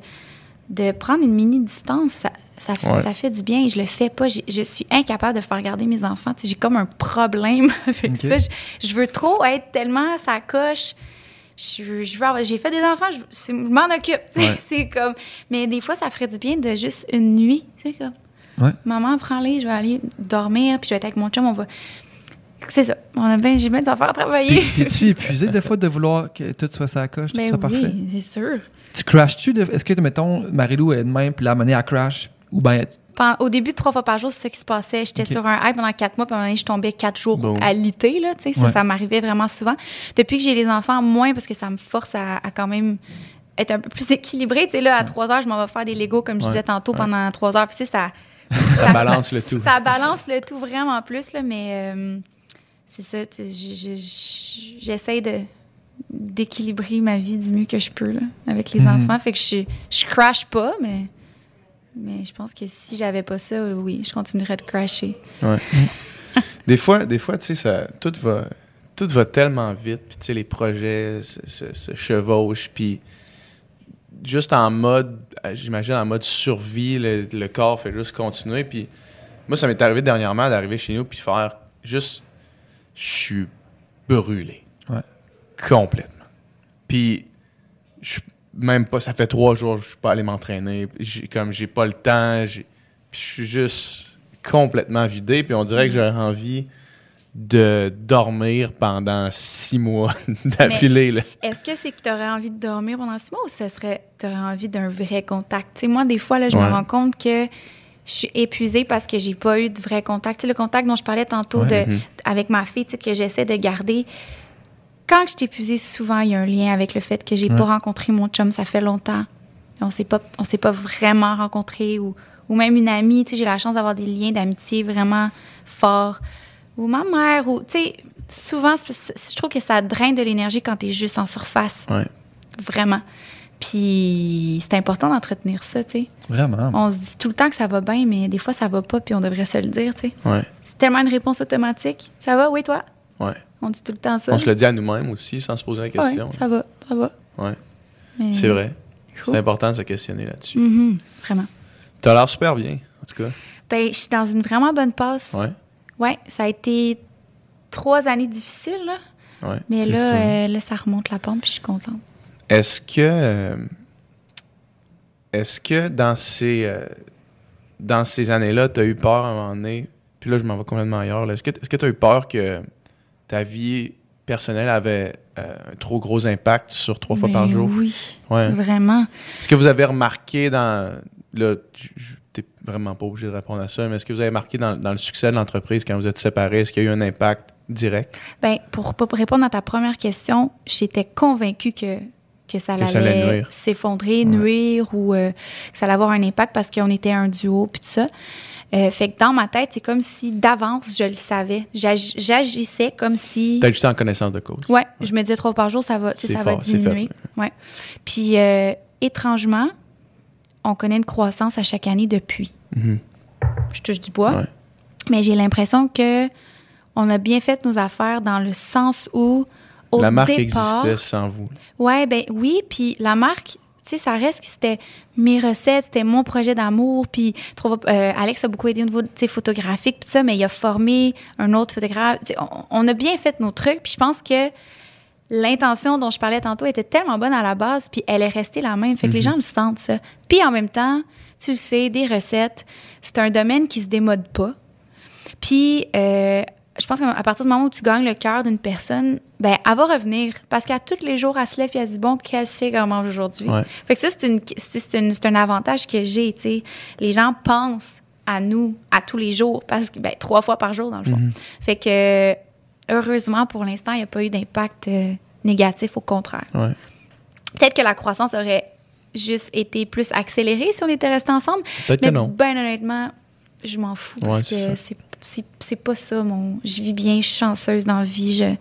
de prendre une mini-distance, ça, ça, Ouais. ça fait du bien. Je le fais pas. Je suis incapable de faire garder mes enfants. J'ai comme un problème avec ça. Je, je veux trop être tellement ça coche. Je, je veux avoir- j'ai fait des enfants, je, c'est- je m'en occupe. Ouais. C'est comme, mais des fois, ça ferait du bien de juste une nuit. sais, comme, Ouais. Maman, prends-les, je vais aller dormir, puis je vais être avec mon chum, on va. C'est ça. On a bien, j'ai bien d'affaires à travailler. T'es- T'es-tu épuisé des fois de vouloir que tout soit ça coche, tout Ben soit parfait? oui, c'est sûr. Tu crashes-tu? de- Est-ce que, mettons, Marilou est de même, puis la monnaie, elle crash? Ou Pen- Au début, trois fois par jour, c'est ça qui se passait. J'étais sur un high pendant quatre mois, puis à un moment donné, je tombais quatre jours à l'été. Là, tu sais, ça, Ouais. ça m'arrivait vraiment souvent. Depuis que j'ai les enfants, moins, parce que ça me force à, à quand même être un peu plus équilibré. Tu sais, là, à trois heures, je m'en vais faire des Legos, comme je Ouais. disais tantôt, Ouais. pendant trois heures. Puis, tu sais, ça, Ça balance le tout. ça balance le tout vraiment plus, là, mais euh, c'est ça. J'essaie de d'équilibrer ma vie du mieux que je peux là, avec les Mhm. enfants. Fait que je, je crash pas, mais, mais je pense que si j'avais pas ça, oui, je continuerais de crasher. Des fois, des fois, tu sais, ça, tout va, tout va tellement vite, puis tu sais, les projets se, se- se chevauchent, puis juste en mode, euh, j'imagine en mode survie, le, le corps fait juste continuer, puis moi, ça m'est arrivé dernièrement d'arriver chez nous puis faire juste, je suis brûlé, Ouais. complètement. Puis je même pas, ça fait trois jours, que je suis pas allé m'entraîner, j'ai comme j'ai pas le temps, puis je suis juste complètement vidé, puis on dirait que j'aurais envie de dormir pendant six mois d'affilée. Est-ce que c'est que tu aurais envie de dormir pendant six mois ou ce serait tu aurais envie d'un vrai contact? Moi, des fois, là, je me rends compte que je suis épuisée parce que j'ai pas eu de vrai contact. Le contact dont je parlais tantôt Ouais. de, Mhm. avec ma fille, tu sais, que j'essaie de garder. Quand je épuisée, souvent, il y a un lien avec le fait que j'ai Ouais. pas rencontré mon chum, ça fait longtemps. On s'est pas, on s'est pas vraiment rencontrés ou, ou même une amie. Tu sais, j'ai la chance d'avoir des liens d'amitié vraiment forts. Ou ma mère, ou, tu sais, souvent, je trouve que ça draine de l'énergie quand tu es juste en surface. Ouais. Vraiment. Puis c'est important d'entretenir ça, tu sais. vraiment. On se dit tout le temps que ça va bien, mais des fois, ça va pas, puis on devrait se le dire, tu sais. Ouais, C'est tellement une réponse automatique. Ça va, oui, toi? ouais. On dit tout le temps ça. On se le dit à nous-mêmes aussi sans se poser la Ouais, question. ça va, ça va. Ouais. Mais- C'est vrai. C'est important de se questionner là-dessus. Mhm, vraiment. T'as l'air super bien, en tout cas. Ben, je suis dans une vraiment bonne passe. Ouais. Ouais, ça a été trois années difficiles, là. Ouais. Mais là, ça. euh, là, ça remonte la pente, puis je suis contente. Est-ce que euh, est-ce que dans ces euh, dans ces années-là, tu as eu peur à un moment donné, puis là je m'en vais complètement ailleurs, là. est-ce que est-ce que tu as eu peur que ta vie personnelle avait euh, un trop gros impact sur trois fois par Ben jour? Oui, Ouais. vraiment. Est-ce que vous avez remarqué dans là, tu n'es vraiment pas obligé de répondre à ça, mais est-ce que vous avez marqué dans, dans le succès de l'entreprise quand vous êtes séparés, est-ce qu'il y a eu un impact direct? Ben, pour, pour répondre à ta première question, j'étais convaincue que, que ça, allait nuire. s'effondrer, nuire ou euh, que ça allait avoir un impact parce qu'on était un duo puis tout ça. Euh, fait que dans ma tête, c'est comme si d'avance, je le savais. J'ag- J'agissais comme si... Juste en connaissance de cause. Ouais, je me disais trois par jour, ça va, ça va fort, fait, diminuer. Ouais. Puis, euh, étrangement, on connaît une croissance à chaque année depuis. Mhm. Je touche du bois. Ouais. Mais j'ai l'impression que on a bien fait nos affaires dans le sens où, au La marque départ, existait sans vous. Ouais, ben oui, puis la marque, tu sais, ça reste que c'était mes recettes, c'était mon projet d'amour, puis euh, Alex a beaucoup aidé au niveau, tu sais, photographique, puis ça, mais il a formé un autre photographe. On, on a bien fait nos trucs, puis je pense que l'intention dont je parlais tantôt était tellement bonne à la base, puis elle est restée la même. Fait que les gens le sentent, ça. Puis en même temps, tu le sais, des recettes, c'est un domaine qui se démode pas. Puis, euh, je pense qu'à partir du moment où tu gagnes le cœur d'une personne, ben, elle va revenir. Parce qu'à tous les jours, elle se lève et elle dit, bon, qu'est-ce que c'est qu'on mange aujourd'hui? Ouais. Fait que ça, c'est, une, c'est, c'est une- c'est un avantage que j'ai, tu sais. Les gens pensent à nous à tous les jours, parce que ben, trois fois par jour, dans le fond. Mhm. Fait que, heureusement, pour l'instant, il n'y a pas eu d'impact euh, négatif, au contraire. Ouais. Peut-être que la croissance aurait juste été plus accélérée si on était restés ensemble, Peut-être que mais non. ben honnêtement, je m'en fous Ouais, parce que c'est c'est- c'est pas ça mon je vis bien je suis chanceuse dans la vie je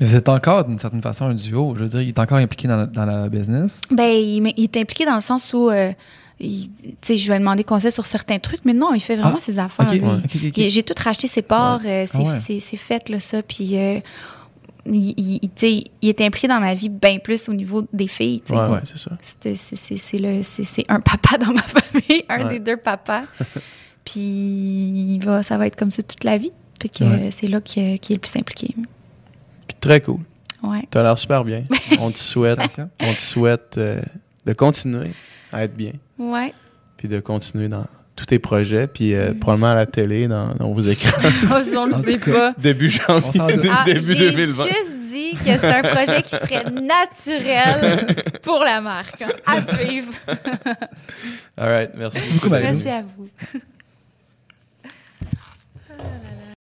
Vous êtes encore, d'une certaine façon, un duo. Je veux dire, il est encore impliqué dans la, dans la business. ben il, il est impliqué dans le sens où euh, il- tu sais je vais demander conseil sur certains trucs mais non il fait vraiment Ah, ses affaires j'ai tout racheté ses parts euh, c'est Ah ouais. c'est- c'est fait là ça puis euh, il, il- il- tu sais, il est impliqué dans ma vie bien plus au niveau des filles. Ouais, Ouais. ouais, c'est ça. C'était- c'est- c'est c'est le- c'est- c'est un papa dans ma famille, un Ouais. des deux papas. Puis il va, ça va être comme ça toute la vie. Fait que Ouais. euh, c'est là qu'il est, qu'il est le plus impliqué. Très cool. Ouais. Tu as l'air super bien. On te souhaite, on te souhaite euh, de continuer à être bien. Ouais. Puis de continuer dans tous tes projets, puis euh, mm. probablement à la télé, dans, dans vos écrans. oh, on le sait pas. Début janvier, ah, début 2020. juste dit que c'est un projet qui serait naturel pour la marque. Hein, à suivre. All right, merci, beaucoup, Marie. Merci à vous. Oh là là.